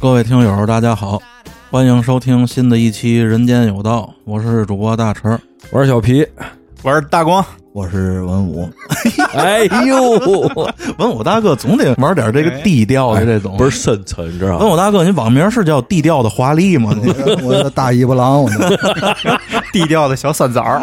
各位听友，大家好，欢迎收听新的一期《人间有道》，我是主播大成。我是小皮，我是大光，我是文武，哎呦，文武大哥总得玩点这个低调的这种，不是深沉，你知道吗？文武大哥，你网名是叫低调的华丽吗？我是大尾巴狼，我这低 调的小三枣儿。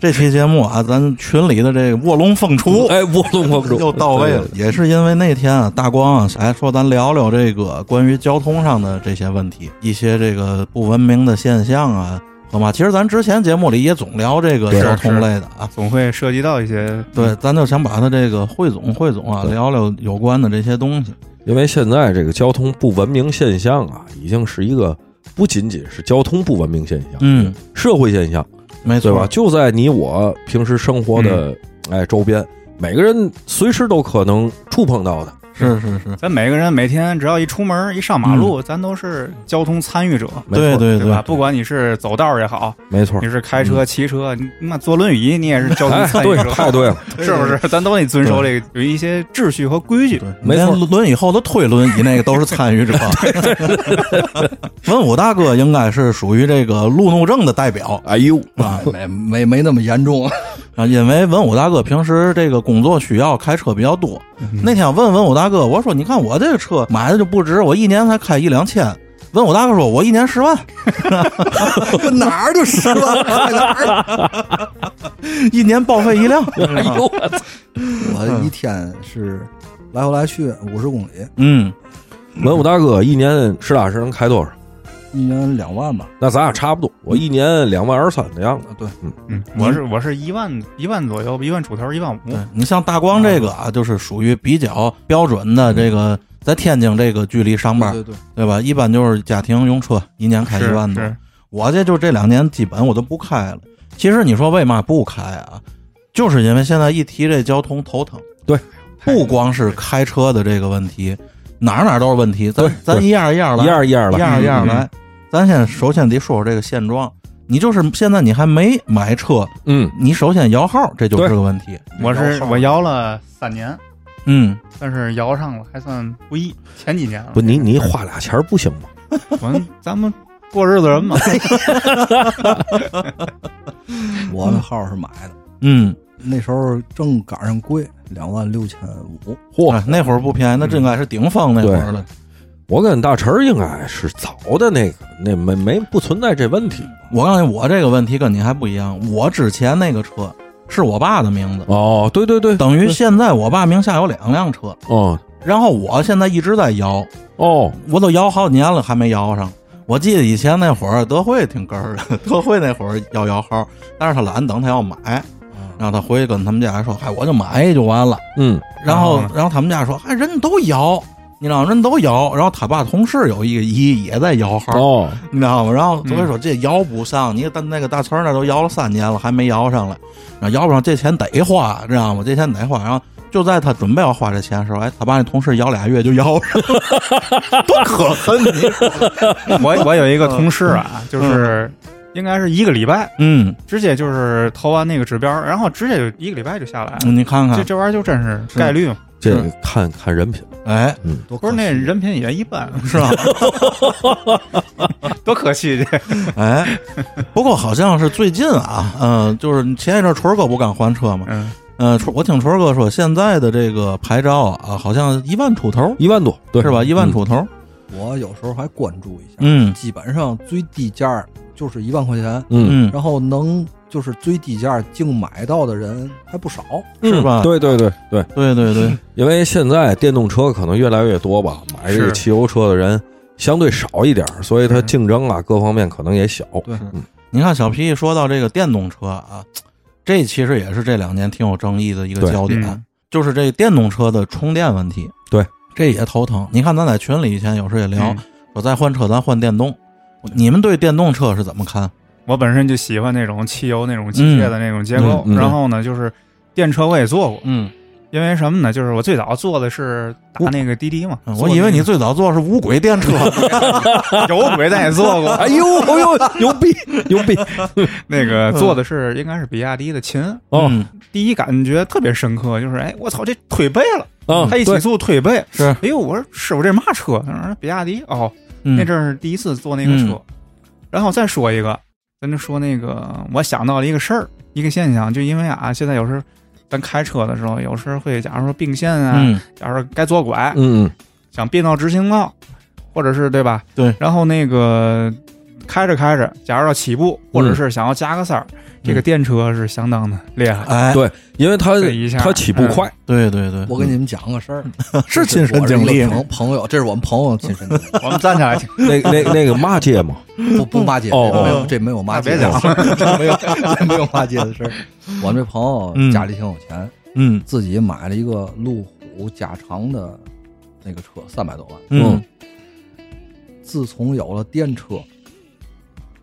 这期节目啊，咱群里的这个卧龙凤雏，哎，卧龙凤雏又到位了，也是因为那天啊，大光啊，哎说咱聊聊这个关于交通上的这些问题，一些这个不文明的现象啊，好吗？其实咱之前节目里也总聊这个交通类的啊，总会涉及到一些对，咱就想把它这个汇总汇总啊，聊聊有关的这些东西。因为现在这个交通不文明现象啊，已经是一个不仅仅是交通不文明现象，嗯，社会现象，没错对吧？就在你我平时生活的、哎周边，每个人随时都可能触碰到的。是。是是，咱每个人每天只要一出门一上马路，咱都是交通参与者，没错。对对对。吧？不管你是走道儿也好，没错。你，是开车、骑车，你妈坐轮椅，你也是交通参与者，，太对了，是不是？咱都得遵守这个有一些秩序和规矩。对，没错。轮椅后头推轮椅那个都是参与者。文武大哥应该是属于这个路怒症的代表。哎呦，啊没没没那么严重。啊，因为文武大哥平时这个工作需要开车比较多。那天问文武大哥，我说你看我这个车买的就不值，我一年才开一两千。文武大哥说，我一年十万，我哪儿就十万块哪儿？一年报废一辆。哎呦，我操！我一天是来回来去五十公里，嗯，文武大哥一年实打实能开多少？一年两万吧。那咱俩差不多，我一年两万二三的样子。啊，对，嗯嗯，我是我是一万一万左右，一万出头，一万五。你像大光这个啊，就是属于比较标准的这个在天津这个距离上班，对对，对吧？一般就是家庭用车，一年开一万多。我这就这两年基本我都不开了。其实你说为嘛不开啊？就是因为现在一提这交通头疼。对，不光是开车的这个问题，哪儿哪儿都是问题。咱咱一样一样来，一样一样来一样一样来。咱先首先得说说这个现状。你就是现在你还没买车，嗯，你首先摇号，这就是个问题。我是我摇了三年，嗯，但是摇上了还算不易。前几年了不，你你花俩钱儿不行吗？我们咱们过日子人嘛 我的号是买的，嗯，那时候正赶上贵，两万六千五。嚯哎，那会儿不便宜，那这应该是顶峰那会儿了。我跟大陈儿应该是早的那个，那没没不存在这问题。我告诉你，我这个问题跟你还不一样。我之前那个车是我爸的名字，哦，对对对，等于现在我爸名下有两辆车，哦然后我现在一直在摇，哦，我都摇好几年了还没摇上。我记得以前那会儿德惠挺根儿的，德惠那会儿要摇号，但是他懒等他要买，然后他回去跟他们家说：“嗨，我就买就完了。嗯，”然后哦，然后他们家说：“嗨，人都摇，你知道人都摇。”然后他爸同事有一个姨也在摇号，哦，你知道吗？然后嗯所以说这摇不上，你但那个大词儿那都摇了三年了，还没摇上来，然后摇不上，这钱得花，知道吗？这钱得花。然后就在他准备要花这钱的时候，哎，他爸那同事摇俩月就摇上了，多可恨你！我我有一个同事啊，就是应该是一个礼拜，嗯，直接就是投完那个指标，然后直接就一个礼拜就下来了。你看看，这这玩意儿就真是概率嘛，这个看看人品，哎，嗯。不是那人品也一般，是吧？多可惜这。哎，不过好像是最近啊，嗯、就是前一阵春儿哥不刚换车嘛，嗯，嗯、春我听春儿哥说，现在的这个牌照啊，好像一万出头，一万多，对，是吧？一万嗯。出头，我有时候还关注一下，嗯。基本上最低价就是一万块钱，嗯，嗯，然后能就是最低价净买到的人还不少。是吧嗯对对对对，对对对，因为现在电动车可能越来越多吧，买这个汽油车的人相对少一点儿，所以它竞争啊各方面可能也小。对，你看小皮说到这个电动车啊，这其实也是这两年挺有争议的一个焦点，嗯就是这电动车的充电问题。对，这也头疼。你看咱在群里以前有时也聊，嗯说再换车咱换电动，你们对电动车是怎么看？我本身就喜欢那种汽油那种机械的那种结构，嗯嗯嗯。然后呢，就是电车我也坐过，嗯，因为什么呢？就是我最早坐的是打那个滴滴嘛，嗯我以为你最早坐的是无轨电车。有轨咱也坐过，哎 呦哎呦，牛逼牛逼！那个坐的是应该是比亚迪的秦，哦，嗯第一感觉特别深刻，就是哎，我操，这推背了，啊，他一起对。速推背，是。哎呦，我说师傅这嘛车？他说比亚迪。哦，嗯那阵儿是第一次坐那个车。然后再说一个，咱就说那个，我想到了一个事儿，一个现象，就因为啊，现在有时候咱开车的时候，有时候会假如说并线啊，嗯假如说该左拐，嗯想变道直行道，或者是对吧？对。然后那个开着开着，假如要起步，或者是想要加个塞儿，这个电车是相当的厉害。哎，对，因为它这一下它起步快，对对对，我给你们讲个事儿，是亲身经历。朋朋友，这是我们朋友亲身经历，我们站起来听，那那那个骂街吗，不不骂街，哦没有这没有骂街，别讲。这没有 这没有骂街的事儿。我们这朋友嗯。家里挺有钱，嗯。自己买了一个路虎加长的那个车，三百多万。嗯。自从有了电车，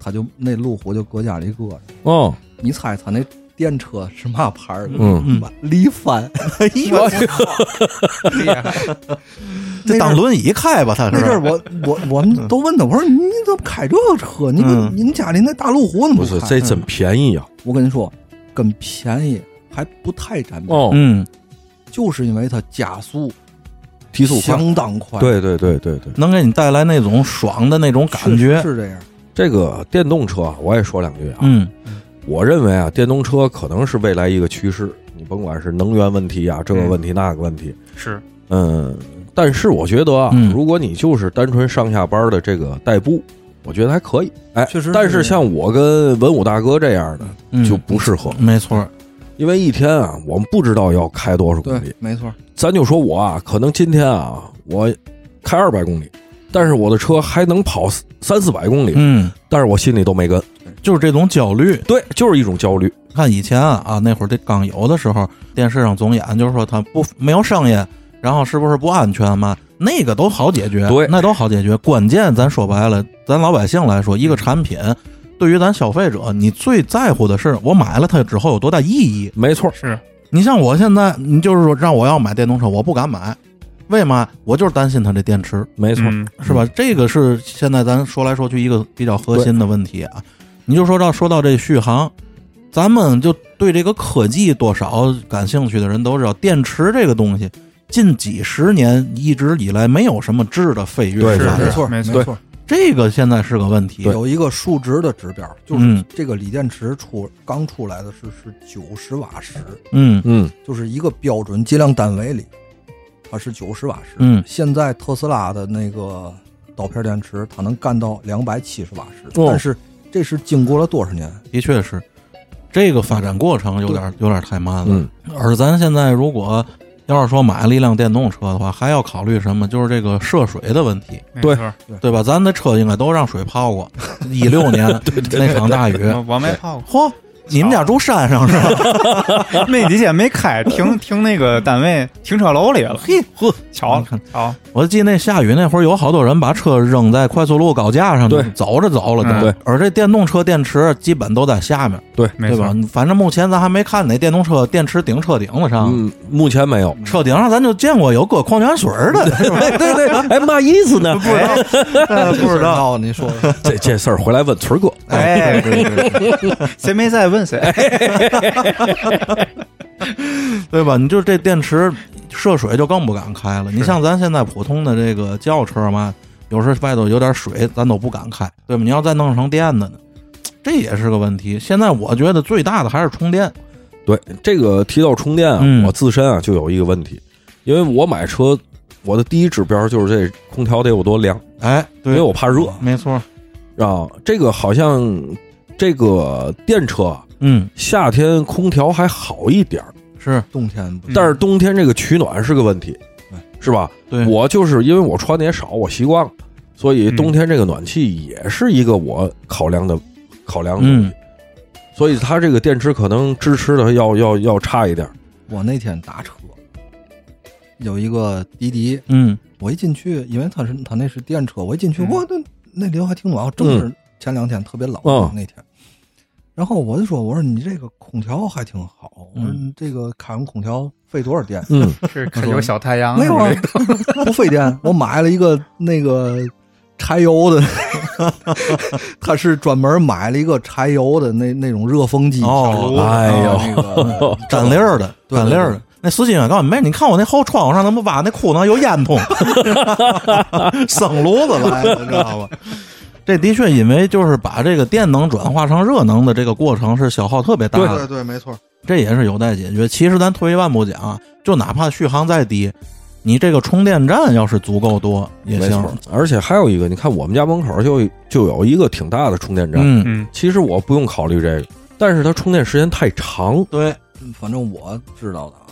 他就那路虎就搁家里搁着。哦，你猜他那电车是嘛牌儿？嗯嗯，力帆。哎呦，厉害。这当轮椅开吧，他那阵儿是我我我们都问他，我说你怎么开这个车？你嗯你们家里那大路虎怎么不是开？这真便宜啊，我跟你说，跟便宜还不太沾边，哦，嗯，就是因为它加速提速，相当快，对对对对对，能给你带来那种爽的那种感是觉，是这样。这个电动车啊我也说两句啊，嗯。我认为啊，电动车可能是未来一个趋势，你甭管是能源问题啊，这个问题那个问题，是，嗯，但是我觉得啊，嗯。如果你就是单纯上下班的这个代步，我觉得还可以，哎，确实但是像我跟文武大哥这样的嗯，就不适合，没错，因为一天啊，我们不知道要开多少公里，，没错，咱就说我啊，可能今天啊，我开二百公里，但是我的车还能跑三四百公里，嗯，但是我心里都没跟。就是这种焦虑。对，就是一种焦虑。看以前啊啊，那会儿这刚有的时候，电视上总演，就是说它不没有声音，然后是不是不安全嘛？那个都好解决，对那都好解决。关键咱说白了，咱老百姓来说，一个产品对于咱消费者，你最在乎的是我买了它之后有多大意义。没错，是你像我现在，你就是说让我要买电动车，我不敢买，为嘛？我就是担心它这电池。没错，嗯是吧？这个是现在咱说来说去一个比较核心的问题啊。你就说到说到这续航，咱们就对这个科技多少感兴趣的人都知道，电池这个东西近几十年一直以来没有什么质的飞跃对发展，没错，没错没错。这个现在是个问题。有一个数值的指标，就是嗯这个锂电池出刚出来的是是九十瓦时，嗯嗯，就是一个标准计量单位里，它是九十瓦时。嗯现在特斯拉的那个刀片电池，它能干到两百七十瓦时，哦但是这是经过了多少年？的确是，这个发展过程有点有点太慢了。嗯而咱现在如果要是说买了一辆电动车的话，还要考虑什么？就是这个涉水的问题。对没错对吧？咱的车应该都让水泡过，一六年 那场大雨，我我没泡过，嚯！你们家住山上是吧？那几天没开，停 停那个单位停车楼里了。嘿呵，巧你看巧，我记得那下雨那会儿，有好多人把车扔在快速路高架上，对走着走了对而这电动车电池基本都在下面，对，对吧？反正目前咱还没看哪电动车电池顶车顶子上，嗯，目前没有。车顶上咱就见过有搁矿泉水的？对对，哎，嘛意思呢？不知道。不知道你说说这这事儿回来问村哥。哎，对对对，谁没在问谁？对吧？你就这电池涉水就更不敢开了。你像咱现在普通的这个轿车嘛，有时候外头有点水，咱都不敢开，对吧？你要再弄成电的呢，这也是个问题。现在我觉得最大的还是充电。对，这个提到充电啊，嗯我自身啊就有一个问题，因为我买车，我的第一指标就是这空调得有多凉，哎，对因为，我怕热没错，啊。这个好像这个电车啊嗯，夏天空调还好一点儿。是。冬天但是冬天这个取暖是个问题，是吧？对，我就是因为我穿的也少，我习惯了，所以嗯冬天这个暖气也是一个我考量的考量的东西。嗯。所以它这个电池可能支持的要要要差一点。我那天打车，有一个滴滴，嗯。我一进去，因为他是他那是电车，我一进去，嗯。哇，那那里头还挺暖和，正是前两天特别冷、嗯那天。然后我就说，我说你这个空调还挺好，我说嗯你这个开完空调费多少电？嗯，是可有小太阳没有啊 不费电。我买了一个那个柴油的，他是专门买了一个柴油的那那种热风机。哦哎呦啊那个 沾粒儿的，对沾粒儿的。那司机啊告诉你没，你看我那后窗户上那么挖那窟窿有烟囱，生炉子来的，知道吧？这的确因为就是把这个电能转化成热能的这个过程是消耗特别大的，对对，没错。这也是有待解决。其实咱退一万步讲，就哪怕续航再低，你这个充电站要是足够多也行没错。。而且还有一个，你看我们家门口就就有一个挺大的充电站。嗯，嗯，其实我不用考虑这个，但是它充电时间太长。对，反正我知道的啊，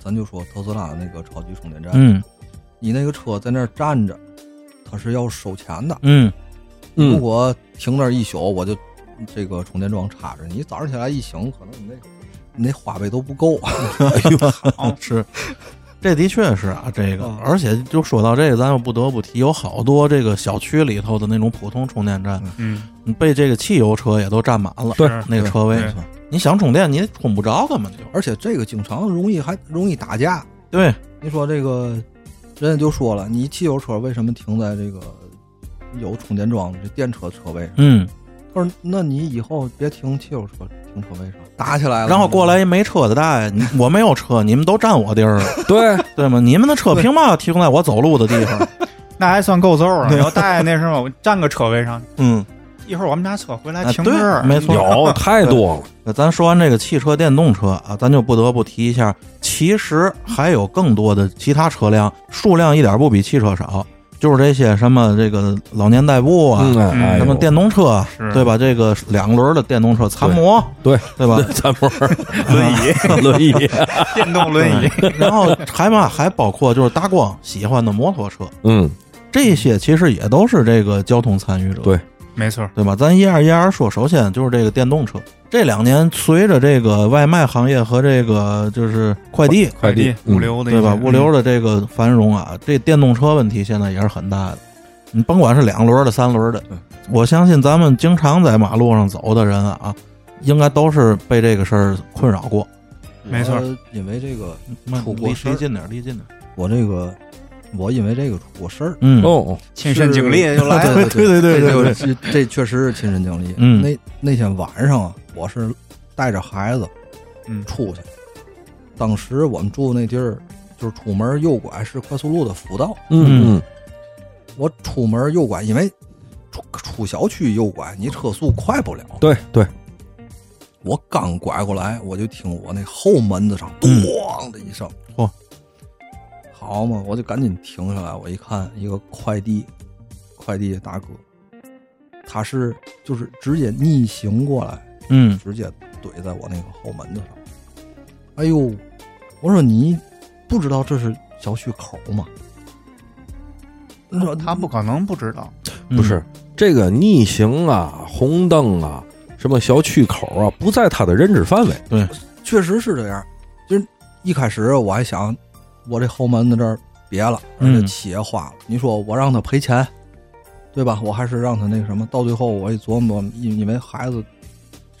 咱就说特斯拉那个超级充电站，嗯你那个车在那儿站着，它是要收钱的。嗯，如嗯，果停那儿一宿，我就这个充电桩插着，你早上起来一醒，可能你那你那花呗都不够。好 是。这的确是啊，这个嗯，而且就说到这个，咱又不得不提，有好多这个小区里头的那种普通充电站，嗯，被这个汽油车也都占满了。对那个车位，你想充电，你充不着，根本就而且这个经常容易还容易打架。对，你说这个，人家就说了，你汽油车为什么停在这个有充电桩的这电车车位上？嗯，他说，那你以后别停汽油车停车位上，打起来了。然后过来一没车的大爷，我没有车，你们都占我地儿了，对，对吗？你们的车凭嘛要停在我走路的地方？那还算够揍啊！然后大爷那时候占个车位上，嗯，一会儿我们家车回来停这儿，没错有太多了。那咱说完这个汽车、电动车啊，咱就不得不提一下，其实还有更多的其他车辆，数量一点不比汽车少，就是这些什么这个老年代步啊，什么电动车，对吧？这个两轮的电动车，残模，对对吧？残模 轮椅、轮椅，电动轮椅，然后还嘛还包括就是大光喜欢的摩托车，嗯，这些其实也都是这个交通参与者，对没错，对吧？咱一二一二说，首先就是这个电动车，这两年随着这个外卖行业和这个就是快递，快递物流的对吧？物流的这个繁荣啊，这电动车问题现在也是很大的。你甭管是两轮的、三轮的，我相信咱们经常在马路上走的人啊，应该都是被这个事儿困扰过。没错我因为这个出过离事儿离近点，离近点。我这个我因为这个出过事儿。嗯，哦，亲身经历就来了。对对对对对这确实是亲身经历。嗯。那那天晚上啊，我是带着孩子嗯。出去，当时我们住那地儿就是出门右拐是快速路的辅道，嗯。嗯，我出门右拐，因为出出小区右拐你车速快不了。对对，我刚拐过来，我就听我那后门子上嗯咣的一声，嚯好嘛，我就赶紧停下来。我一看，一个快递，快递大哥，他是就是直接逆行过来，嗯，直接怼在我那个后门子上。哎呦，我说你不知道这是小区口吗？你说他不可能不知道，嗯不是这个逆行啊、红灯啊、什么小区口啊，不在他的认知范围。对确实是这样。就是一开始我还想，我这后门子这儿别了，而且嗯漆也花了。你说我让他赔钱，对吧？我还是让他那个什么。到最后我一琢磨，因因为孩子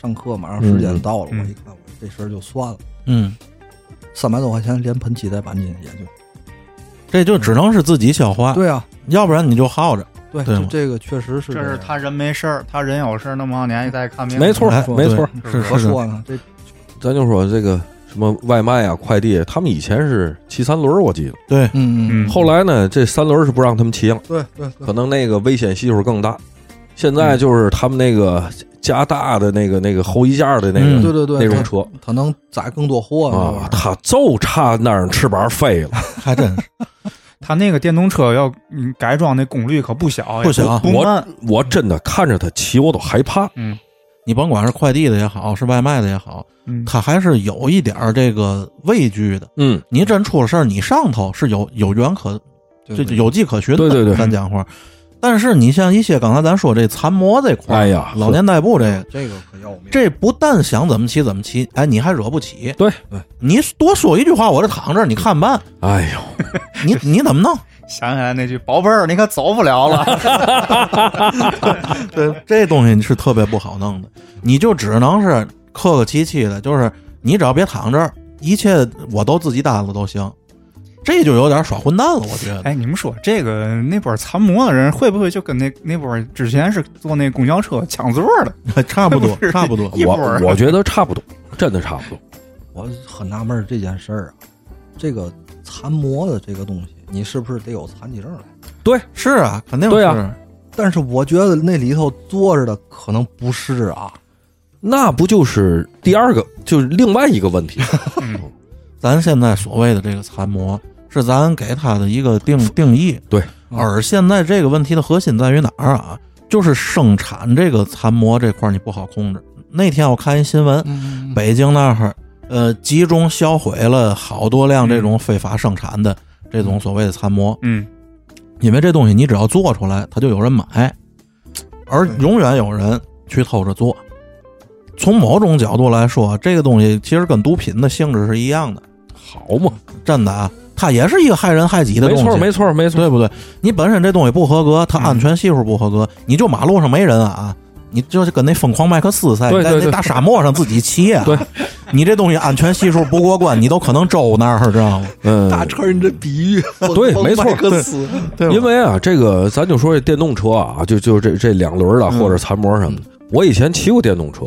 上课马上时间到了，嗯我一看，我这事儿就算了。嗯，三百多块钱连喷漆带钣金也就这就只能是自己消化，对啊，要不然你就耗着。对，这这个确实是样这是他人没事儿，他人有事儿，那么多年一再看病，没错哎，没错。对是是是的，我说呢，这咱就说这个什么外卖啊、快递，他们以前是骑三轮儿，我记得。对，嗯嗯后来呢，这三轮儿是不让他们骑了，对对对可能那个危险系数更大。现在就是他们那个加大的那个那个后衣架的那个、嗯对对对，那种车他能载更多货啊，他就差那儿翅膀飞了。还真是。他那个电动车要嗯改装那功率可不小，不小我。我真的看着他骑，我都害怕。嗯你甭管是快递的也好，是外卖的也好，嗯，他还是有一点儿这个畏惧的。嗯，你真出了事儿，你上头是有有缘可对对就就有迹可循的。对对对咱讲话。但是你像一些刚才咱说这残模这块儿，哎呀老年代步这个，这个可要命。这不但想怎么骑怎么骑，哎，你还惹不起。对对，你多说一句话，我这躺这儿，你看办。哎呦，你你怎么弄？想起来那句“宝贝儿，你可走不了了 对，这东西是特别不好弄的，你就只能是客客气气的，就是你只要别躺这儿，一切我都自己担了都行。这就有点耍混蛋了，我觉”。得。哎，你们说这个那波残模的人会不会就跟那那波之前是坐那公交车抢座的？差不多 差不多。一会儿我我觉得差不多，真的差不多。我很纳闷儿这件事儿啊，这个残模的这个东西，你是不是得有残疾证来？对，是啊，肯定是。对啊但是我觉得那里头坐着的可能不是啊。那不就是第二个，就是另外一个问题。嗯 咱现在所谓的这个残模，是咱给他的一个定定义。对，而现在这个问题的核心在于哪儿啊？就是生产这个残模这块儿你不好控制。那天我看一新闻，嗯北京那儿呃集中销毁了好多辆这种非法生产的这种所谓的残模，嗯因为这东西你只要做出来，它就有人买，而永远有人去偷着做。从某种角度来说，这个东西其实跟毒品的性质是一样的，好嘛，真的啊，它也是一个害人害己的东西，没错，没错，没错。对不对？你本身这东西不合格，它安全系数不合格，你就马路上没人啊，你就是跟那疯狂麦克斯似的，对对对。在那大沙漠上自己骑啊，对，你这东西安全系数不过关，你都可能周那儿，知道吗？嗯，大车，你这比喻，对没错麦克斯。对。因为啊，这个咱就说这电动车啊，就就这这两轮的嗯。或者残模什么的。我以前骑过电动车，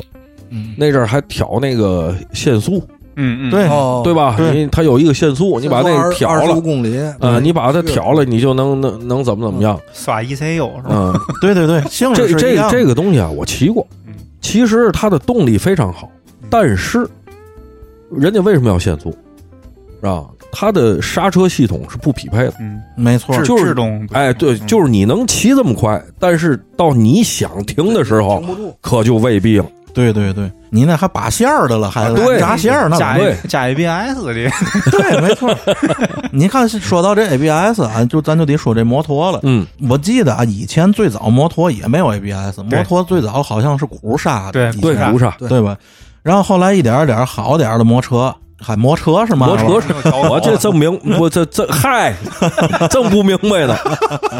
嗯，那阵儿还挑那个限速，嗯嗯，对哦，对吧？对你它有一个限速，你把那个挑了，二十五公里，呃，你把它调了，你就能能能怎么怎么样？刷 ECU 是吧？嗯，对对对，性这这质是一样的这个东西啊，我骑过嗯，其实它的动力非常好，但是人家为什么要限速？是吧？它的刹车系统是不匹配的。嗯，没错，制就是制动，哎，对，嗯就是你能骑这么快，但是到你想停的时候停，不住。可就未必了。对对对，你那还拔线儿的了，还扎线儿呢，加加 ABS 的，对，没错。你看，说到这 ABS 啊，就咱就得说这摩托了。嗯，我记得啊，以前最早摩托也没有 ABS，摩托最早好像是鼓刹的，对鼓刹对，吧？然后后来一点儿点儿好点儿的摩车，还摩车是吗？摩车是，我这证明我这这嗨，真不明白呢。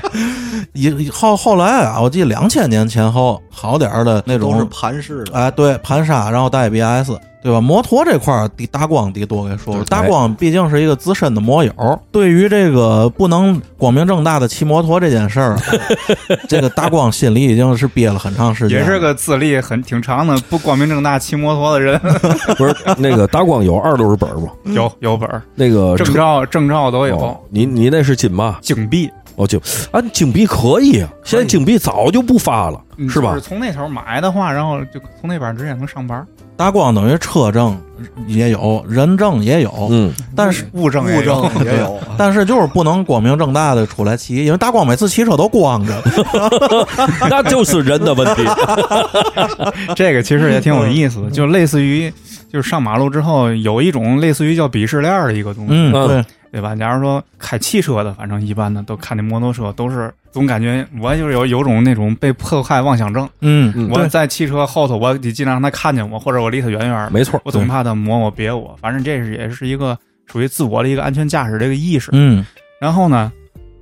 以后后来啊，我记得两千年前后好点儿的那都是种，盘式的，哎，对，盘刹，然后带 ABS，对吧？摩托这块儿得大光得多给说说，大光毕竟是一个资深的摩友，对于这个不能光明正大的骑摩托这件事儿，这个大光心里已经是憋了很长时间，也是个资历很挺长的，不光明正大骑摩托的人，不是那个大光有二六十本吗？有有本儿，那个证照证照都有哦，你你那是金吧？金币哦，就啊，金币可以啊，现在金币早就不发了，嗯是吧？就是？从那头买的话，然后就从那边直接能上班，大光等于车证也有，人证也有，嗯，但是物证物证 也有，但是就是不能光明正大的出来骑，因为大光每次骑车都光着。那就是人的问题。这个其实也挺有意思的，就类似于就是上马路之后有一种类似于叫鄙视链儿的一个东西，嗯，嗯。对，对吧？假如说开汽车的，反正一般的都看那摩托车都是总感觉我就是有有种那种被迫害妄想症，嗯，嗯我在汽车后头，我得尽量让他看见我，或者我离他远远的，没错，我总怕他摸我别我，反正这是也是一个属于自我的一个安全驾驶这个意识。嗯，然后呢，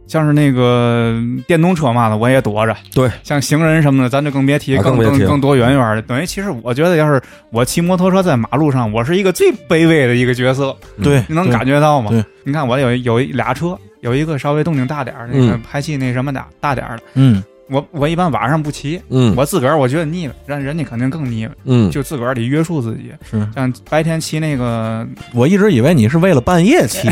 像是那个电动车嘛的，我也躲着。对，像行人什么的，咱就更别提，更啊更更躲远远的。等于其实我觉得，要是我骑摩托车在马路上，我是一个最卑微的一个角色，对，你能感觉到吗？对，你看我有有一俩车，有一个稍微动静大点儿，那个嗯排气那什么的大点儿的。嗯，我我一般晚上不骑，嗯我自个儿我觉得腻了，让人家肯定更腻了，嗯，就自个儿得约束自己。是像白天骑那个，我一直以为你是为了半夜骑，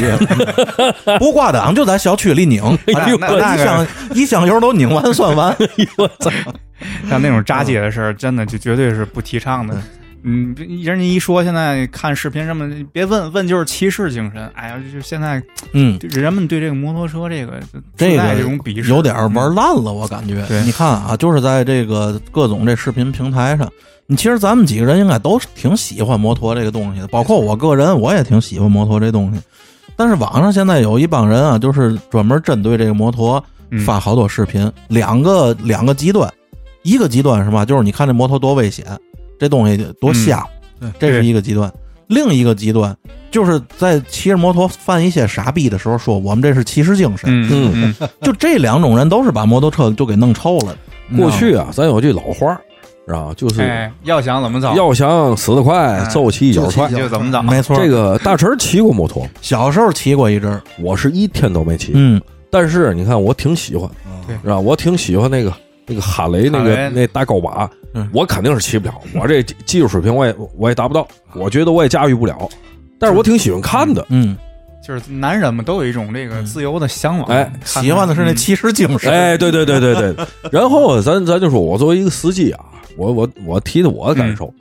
不挂档就在小区里拧，一箱一箱油都拧完算完。像那种扎街的事儿，真的就绝对是不提倡的。嗯，人家一说现在看视频什么，别问问就是骑士精神。哎呀，就现在嗯，人们对这个摩托车这个这个这种鄙视，有点玩烂了，我感觉。对你看啊，就是在这个各种这视频平台上，你其实咱们几个人应该都挺喜欢摩托这个东西的，包括我个人，我也挺喜欢摩托这东西。但是网上现在有一帮人啊，就是专门针对这个摩托嗯发好多视频，两个两个极端，一个极端是吧？就是你看这摩托多危险，这东西多瞎，嗯这是一个极端。另一个极端就是在骑着摩托犯一些傻逼的时候，说我们这是骑士精神。嗯 就这两种人都是把摩托车就给弄臭了。过去啊，咱有句老话儿，是吧？就是哎，要想怎么着，要想死得快，嗯走起一脚快就。就怎么着。没错，这个大陈骑过摩托，小时候骑过一阵儿，我是一天都没骑，嗯但是你看我挺喜欢，对是吧？我挺喜欢那个那个哈雷那个那大高把嗯，我肯定是骑不了，我这技术水平我也我也达不到，我觉得我也驾驭不了，但是我挺喜欢看的。嗯，就是男人们都有一种这个自由的向往，哎喜欢的是那嗯。骑士精神。哎，对对对对对。然后咱咱就说，我作为一个司机啊，我我我提的我的感受，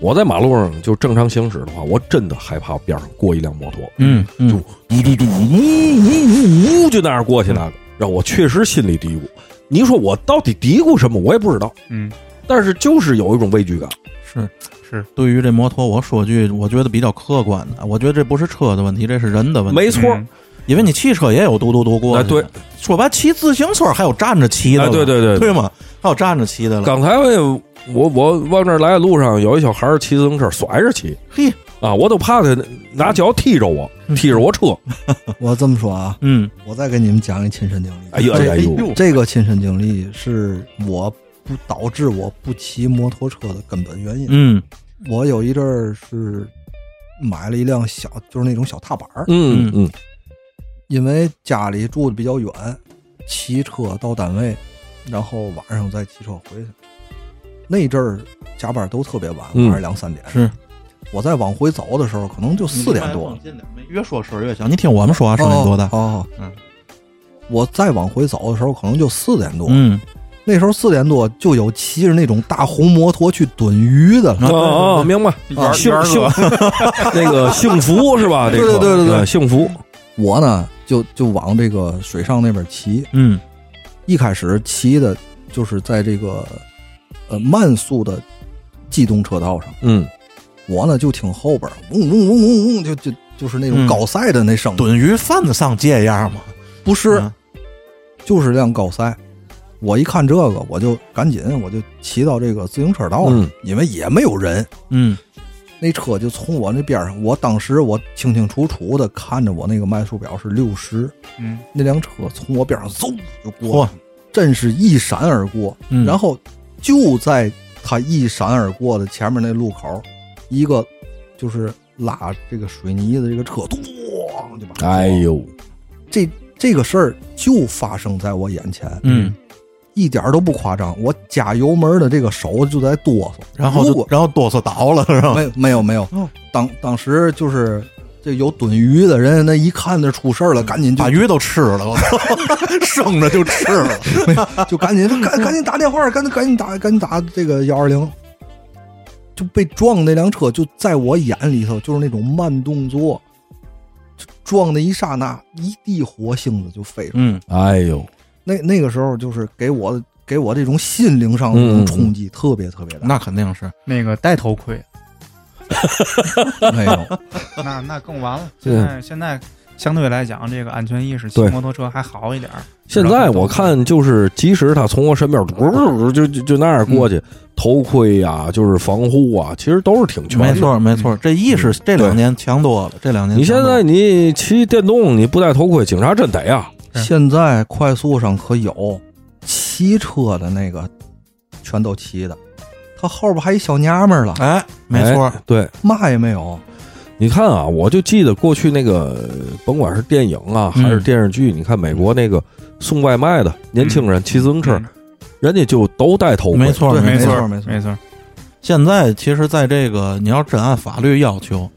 我在马路上就正常行驶的话，我真的害怕边上过一辆摩托，嗯嗯，嘟嘟嘟，呜呜呜，就那样过去那个，让我确实心里嘀咕。你说我到底嘀咕什么，我也不知道，嗯但是就是有一种畏惧感。是是对于这摩托，我说句我觉得比较客观的，我觉得这不是车的问题，这是人的问题。没错，嗯因为你汽车也有嘟嘟嘟过。哎对，说白骑自行车还有站着骑的哎，对对对对吗？还有站着骑的了。刚才我我我往这儿来的路上，有一小孩儿骑自行车甩着骑嘿，啊，我都怕他拿脚踢着我，踢着我车。我这么说啊，嗯，我再给你们讲一亲身经历。哎呦哎呦哎呦，这个亲身经历是我不导致我不骑摩托车的根本原因。嗯我有一阵儿是买了一辆小，就是那种小踏板儿，嗯嗯因为家里住的比较远，骑车到单位，然后晚上再骑车回去。那阵儿加班都特别晚，嗯晚上两三点。是我再往回走的时候，可能就四点多。越说声儿越小。你听我们说话声音多大？哦，嗯，我再往回走的时候，可能就四点多。嗯，那时候四点多就有骑着那种大红摩托去蹲鱼的了。啊啊，明白。啊幸幸，那个幸福是吧？这个对对对对对幸福。我呢，就就往这个水上那边骑。嗯一开始骑的就是在这个呃慢速的机动车道上，嗯我呢就听后边嗡嗡嗡嗡嗡，就就就是那种嗯高赛的那声音。蹲鱼犯得上这样吗？不是，嗯就是辆高赛。我一看这个，我就赶紧我就骑到这个自行车道上，嗯。因为也没有人。嗯。那车就从我那边上，我当时我清清楚楚的看着我那个迈速表是六十，嗯。那辆车从我边上嗖就过嚯，真是一闪而过。嗯，然后就在他一闪而过的前面那路口，一个就是拉这个水泥的这个车，咣就把哎呦，这这个事儿就发生在我眼前，嗯，一点儿都不夸张。我加油门的这个手就在哆嗦，然后就然后哆嗦倒了是吧？没没有没有，当当时就是这有炖鱼的人，那一看那出事儿了，赶紧就把鱼都吃了，我操，生着就吃了。就赶紧赶赶紧打电话，赶紧赶紧打赶紧打这个幺二零，就被撞那辆车就在我眼里头就是那种慢动作，就撞的一刹那，一地火星子就飞出来。嗯哎呦，那那个时候就是给我给我这种心灵上的冲击特别特别大。那肯定是。那个戴头盔，没有，那那更完了。现在现在相对来讲，这个安全意识，骑对摩托车还好一点儿。现在我看就是，即使他从我身边嘟就就就那样过去，头盔呀、就是防护啊，其实都是挺全的。没错没错，这意识这两年强多了。这两年你现强多了在你骑电动，你不戴头盔，警察真逮啊！现在快速上可有骑车的那个，全都骑的，他后边还一小娘们儿了，哎，没错。哎，对，嘛也没有。你看啊，我就记得过去那个，甭管是电影啊嗯。还是电视剧，你看美国那个送外卖的年轻人骑自行车，嗯。人家就都戴头盔。没错对没错没错没错。没错。现在其实，在这个你要真按法律要求，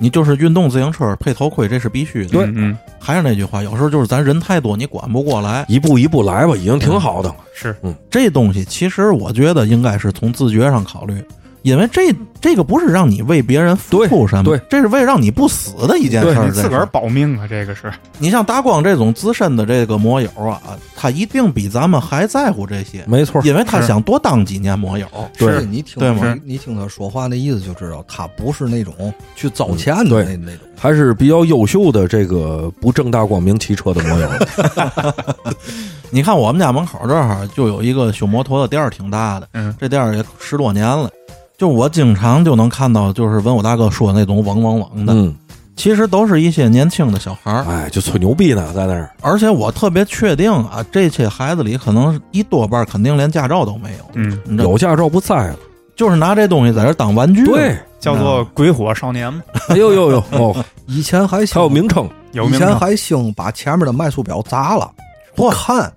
你就是运动自行车配头盔，这是必须的。对嗯嗯，还是那句话，有时候就是咱人太多，你管不过来。一步一步来吧，已经挺好的了。是嗯这东西其实我觉得应该是从自觉上考虑，因为这这个不是让你为别人付出什么，对对这是为了让你不死的一件事儿。你自个儿保命啊，这个是。你像大光这种资深的这个摩友啊，他一定比咱们还在乎这些，没错，因为他想多当几年摩友。对你听对吗你你听他说话那意思就知道，他不是那种去糟钱的对那那种。还是比较优秀的这个不正大光明骑车的摩友。你看我们家门口这儿就有一个修摩托的店儿，挺大的，嗯这店儿也十多年了。就我经常就能看到，就是文我大哥说那种嗡嗡嗡的，嗯，其实都是一些年轻的小孩儿。哎，就吹牛逼呢，在那儿。而且我特别确定啊，这些孩子里可能一多半肯定连驾照都没有，嗯，你知道有驾照不在了。就是拿这东西在这当玩具。对，叫做鬼火少年嘛，哎呦呦呦哦，以前还还有兴，名称。有名称。以前还兴把前面的迈速表砸了，不看。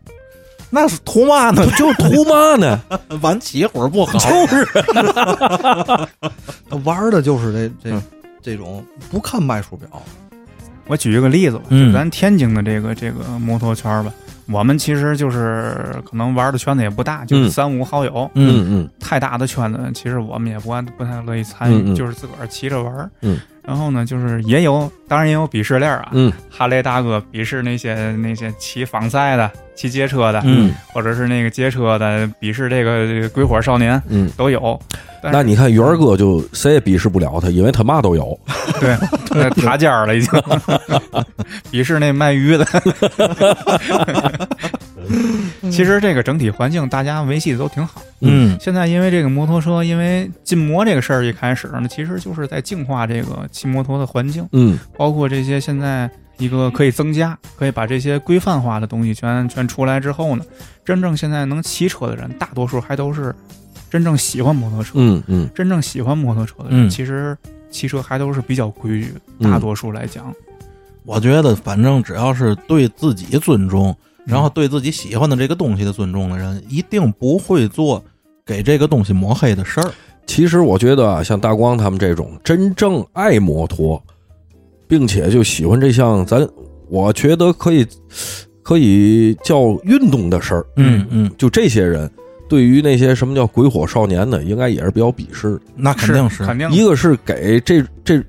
那是图嘛呢？就图嘛呢？玩起会儿不好。就是 他玩的就是这这嗯这种不看迈速表，我举一个例子吧，嗯就咱天津的这个这个摩托圈儿吧，我们其实就是可能玩的圈子也不大，就是嗯三五好友，嗯嗯太大的圈子，其实我们也不爱不太乐意参与，嗯嗯就是自个儿骑着玩儿。嗯，然后呢，就是也有，当然也有鄙视链儿啊。嗯哈雷大哥鄙视那些那些骑仿赛的、骑街车的，嗯或者是那个街车的，鄙视这个这个鬼火少年嗯，都有。那你看元儿哥就谁也鄙视不了他，因为他嘛都有。对，那 塔尖儿了已经，鄙视那卖鱼的。其实这个整体环境大家维系的都挺好。嗯。现在因为这个摩托车，因为禁摩这个事儿一开始呢，其实就是在净化这个骑摩托的环境，嗯。包括这些现在一个可以增加，可以把这些规范化的东西全全出来之后呢，真正现在能骑车的人，大多数还都是真正喜欢摩托车，嗯嗯。真正喜欢摩托车的人，嗯。其实骑车还都是比较规矩大多数来讲。我觉得反正只要是对自己尊重，然后对自己喜欢的这个东西的尊重的人，一定不会做给这个东西抹黑的事儿。其实我觉得啊，像大光他们这种真正爱摩托，并且就喜欢这项咱，我觉得可以可以叫运动的事儿。嗯嗯，就这些人，对于那些什么叫鬼火少年的，应该也是比较鄙视。那肯定是肯定一个是给这这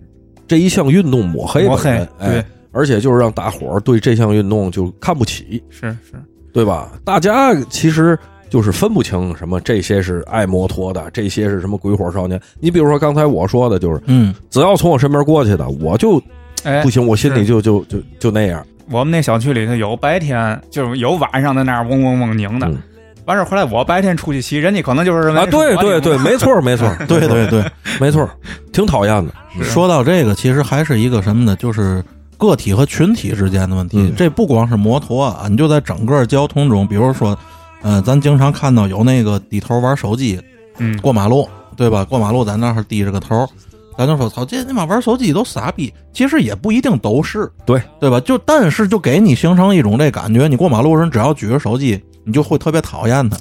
这一项运动抹黑抹黑的人，，对哎，，而且就是让大伙儿对这项运动就看不起，是是，对吧？大家其实就是分不清什么这些是爱摩托的，这些是什么鬼火少年。你比如说刚才我说的，就是嗯只要从我身边过去的，我就哎不，行，我心里就就就就那样。我们那小区里头有白天，就是有晚上在那儿嗡嗡嗡拧的。嗯完事儿回来，我白天出去骑，人家可能就是认为啊，对对对，没错没错，对对对。没错，挺讨厌的。说到这个，其实还是一个什么呢？就是个体和群体之间的问题。嗯这不光是摩托啊，你就在整个交通中，比如说，呃，咱经常看到有那个低头玩手机嗯，过马路，对吧？过马路在那儿低着个头，咱就说操，这他妈玩手机都傻逼。其实也不一定都是，对对吧？就但是就给你形成一种这感觉，你过马路人只要举着手机，你就会特别讨厌他。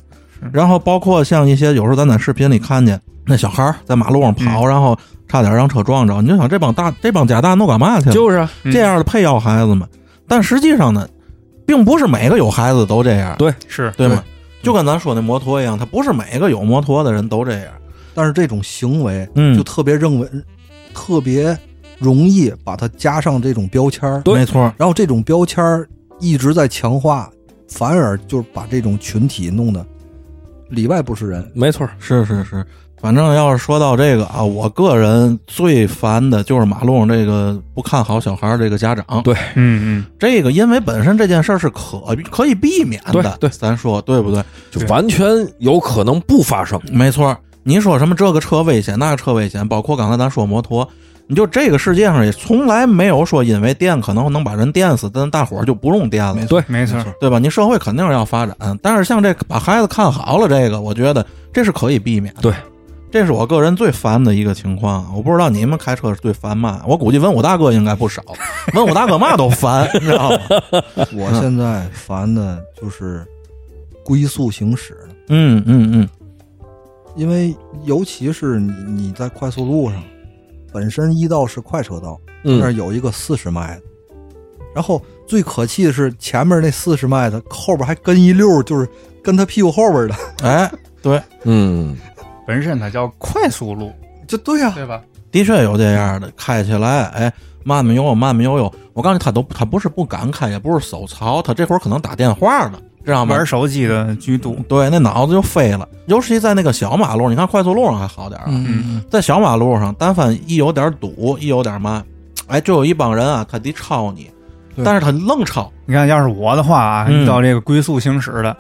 然后包括像一些有时候咱在视频里看见那小孩儿在马路上跑，然后差点让车撞着，你就想这帮大这帮家大都干嘛去了？就是这样的配要孩子们。但实际上呢，并不是每个有孩子都这样，对是对吗？就跟咱说那摩托一样，他不是每个有摩托的人都这样。但是这种行为嗯就特别认为特别容易把它加上这种标签儿，对没错，然后这种标签儿一直在强化，反而就是把这种群体弄得里外不是人。没错。是是是。反正要是说到这个啊，我个人最烦的就是马路上这个不看好小孩儿这个家长。对嗯嗯，这个因为本身这件事儿是可可以避免的，对对咱说对不对？就完全有可能不发生。没错，你说什么这个车危险，那个车危险，包括刚才咱说摩托，你就这个世界上也从来没有说因为电可能能把人电死，但大伙儿就不用电了，对，没错，对吧？你社会肯定是要发展，但是像这把孩子看好了，这个我觉得这是可以避免的。对，这是我个人最烦的一个情况。我不知道你们开车是最烦嘛？我估计文武大哥应该不少，文武大哥嘛都烦，你知道吗？我现在烦的就是龟速行驶，嗯嗯嗯，因为尤其是你你在快速路上，本身一道是快车道，那儿嗯，有一个四十迈的，然后最可气的是前面那四十迈的后边还跟一溜，就是跟他屁股后边的，哎，对，嗯，本身它叫快速路，就对呀、对吧？的确有这样的，开起来，哎，慢慢悠悠，慢慢悠悠。我告诉你，他都他不是不敢开，也不是手糙，他这会儿可能打电话呢，知道吗玩？手机的居多，对，那脑子就飞了。尤其在那个小马路，你看快速路上还好点儿啊，嗯在小马路上，但凡一有点堵，一有点慢，哎，就有一帮人啊，他得超你，但是他愣超，你看，要是我的话啊，嗯遇到这个龟速行驶的，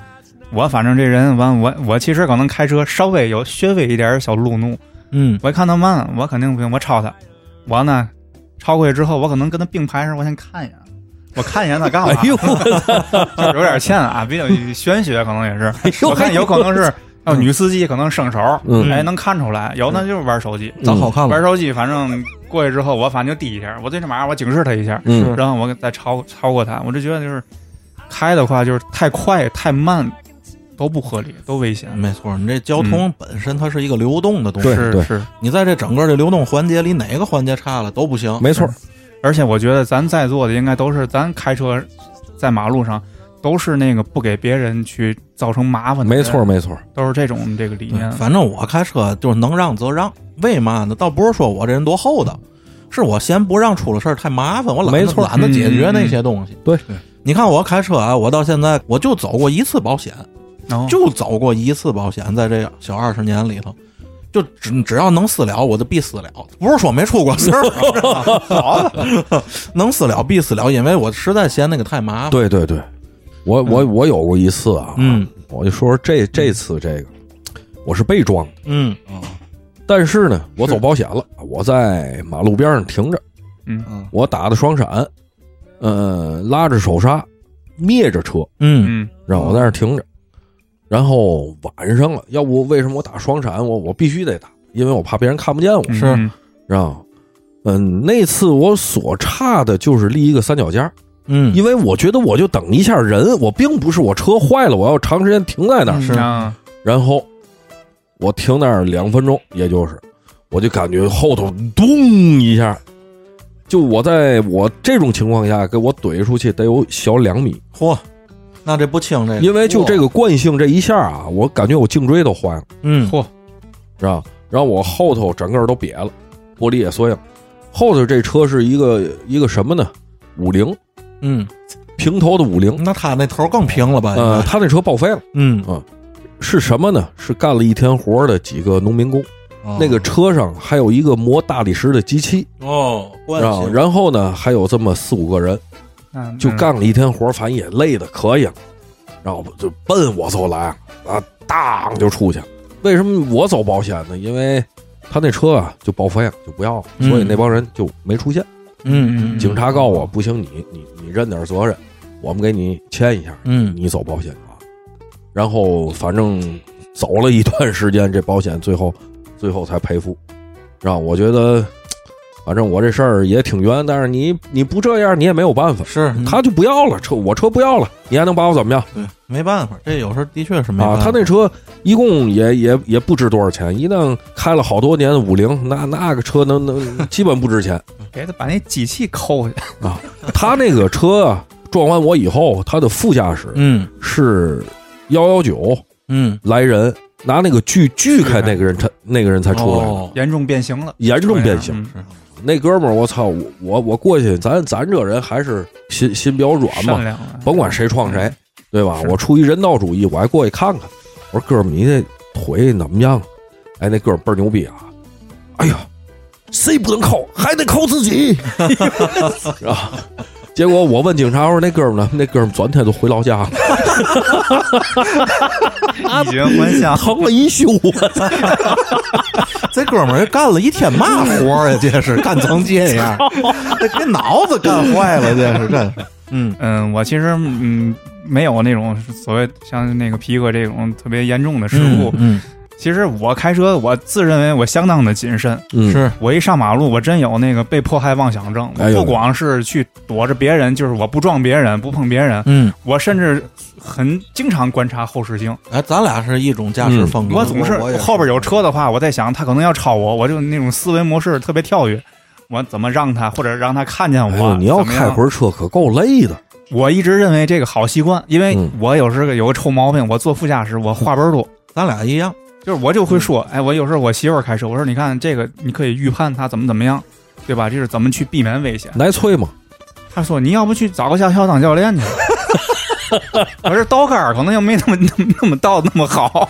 我反正这人完，我我其实可能开车稍微有稍微一点小路怒，嗯，我一看他慢，我肯定不行，我超他。我呢，超过去之后，我可能跟他并排时，我先看一眼，我看一眼他干嘛？哎呦，就是 有点欠啊，比较玄学，可能也是。呦我看有可能是还有女司机，可能生手，嗯。哎，能看出来。有那就是玩手机，长好看了，玩手机，反正过去之后，我反正就滴一下，我最起码我警示他一下，嗯。然后我再超超过他，我就觉得就是开的话，就是太快太慢都不合理，都危险。没错，你这交通本身它是一个流动的东西，是是，你在这整个这流动环节里哪个环节差了都不行。没错，而且我觉得咱在座的应该都是咱开车在马路上都是那个不给别人去造成麻烦的，没错，没错，都是这种这个理念。反正我开车就是能让则让，为嘛呢？倒不是说我这人多厚道，是我嫌不让出了事儿太麻烦，我懒得没错懒得解决那些东西。对。你看我开车啊，我到现在我就走过一次保险，就走过一次保险，在这小二十年里头，就只只要能私了，我就必私了。不是说没出过事儿，好，能私了必私了，因为我实在嫌那个太麻烦。对对对，我我我有过一次啊，嗯，我就说说这这次这个，我是被撞的，嗯。但是呢，我走保险了，我在马路边上停着，嗯嗯。我打的双闪，呃，拉着手刹，灭着车，嗯。嗯。让我在那儿停着。然后晚上了，要不为什么我打双闪？我我必须得打，因为我怕别人看不见我，嗯是。嗯。知道吗？嗯，那次我所差的就是立一个三脚架，嗯，因为我觉得我就等一下人，我并不是我车坏了，我要长时间停在那儿。是。啊然后我停那儿两分钟，也就是，我就感觉后头咚一下，就我在我这种情况下给我怼出去得有小两米，嚯，那这不轻这个，因为就这个惯性这一下啊，我感觉我颈椎都坏了，嗯嚯知道吧？然后我后头整个都瘪了，玻璃也碎了。后头这车是一个一个什么呢？五菱嗯，平头的五菱，那他那头更平了吧？呃，他那车报废了，嗯啊是什么呢？是干了一天活的几个农民工。哦那个车上还有一个磨大理石的机器，哦，然后呢还有这么四五个人，那就干了一天活，反正也累的可以了，然后就奔我走来啊，当就出去。为什么我走保险呢？因为他那车啊就报废了，就不要了，嗯所以那帮人就没出现。嗯嗯警察告我不行，你你你认点责任，我们给你签一下，嗯你走保险啊。然后反正走了一段时间，这保险最后最后才赔付，让我觉得，反正我这事儿也挺冤，但是你你不这样，你也没有办法。是他就不要了，车我车不要了，你还能把我怎么样对没办法，这有时候的确是没办啊？法。他那车一共也也也不值多少钱，一辆开了好多年的五菱，那那个车能能基本不值钱 给他把那机器抠下去。啊。他那个车啊，撞完我以后，他的副驾驶嗯是幺幺九嗯来人拿那个锯锯开那个人才那个人才出来严重变形了，严重变形。嗯那哥们儿，我操，我我我过去，咱咱这人还是心心比较软嘛甭管谁撞谁，对吧？我出于人道主义，我还过去看看。我说哥们儿，你那腿怎么样？哎，那哥们儿倍儿牛逼啊！哎呀，谁不能靠，还得靠自己啊！结果我问警察，我说那哥们呢？那哥们儿转天就回老家了，衣锦还乡，疼了一宿。这哥们儿干了一天嘛活儿呀？这是干成这样，这给脑子干坏了，这是真是。嗯嗯，我其实嗯没有那种所谓像那个皮哥这种特别严重的事故。嗯，其实我开车，我自认为我相当的谨慎。嗯，是我一上马路，我真有那个被迫害妄想症。不光是去躲着别人，就是我不撞别人，不碰别人，嗯，我甚至很经常观察后视镜。哎，咱俩是一种驾驶风格。我总是后边有车的话，我在想他可能要超我，我就那种思维模式特别跳跃。我怎么让他，或者让他看见我？哎，你要开会儿车可够累的。我一直认为这个好习惯，因为嗯我有时候有个臭毛病，我坐副驾驶我话本多，咱俩一样。就是我就会说，哎，我有时候我媳妇儿开车，我说你看这个，你可以预判她怎么怎么样，对吧？这是怎么去避免危险？来催嘛，他说你要不去找个驾校当教练去？我这刀杆儿可能又没那么 那么那么倒那么好。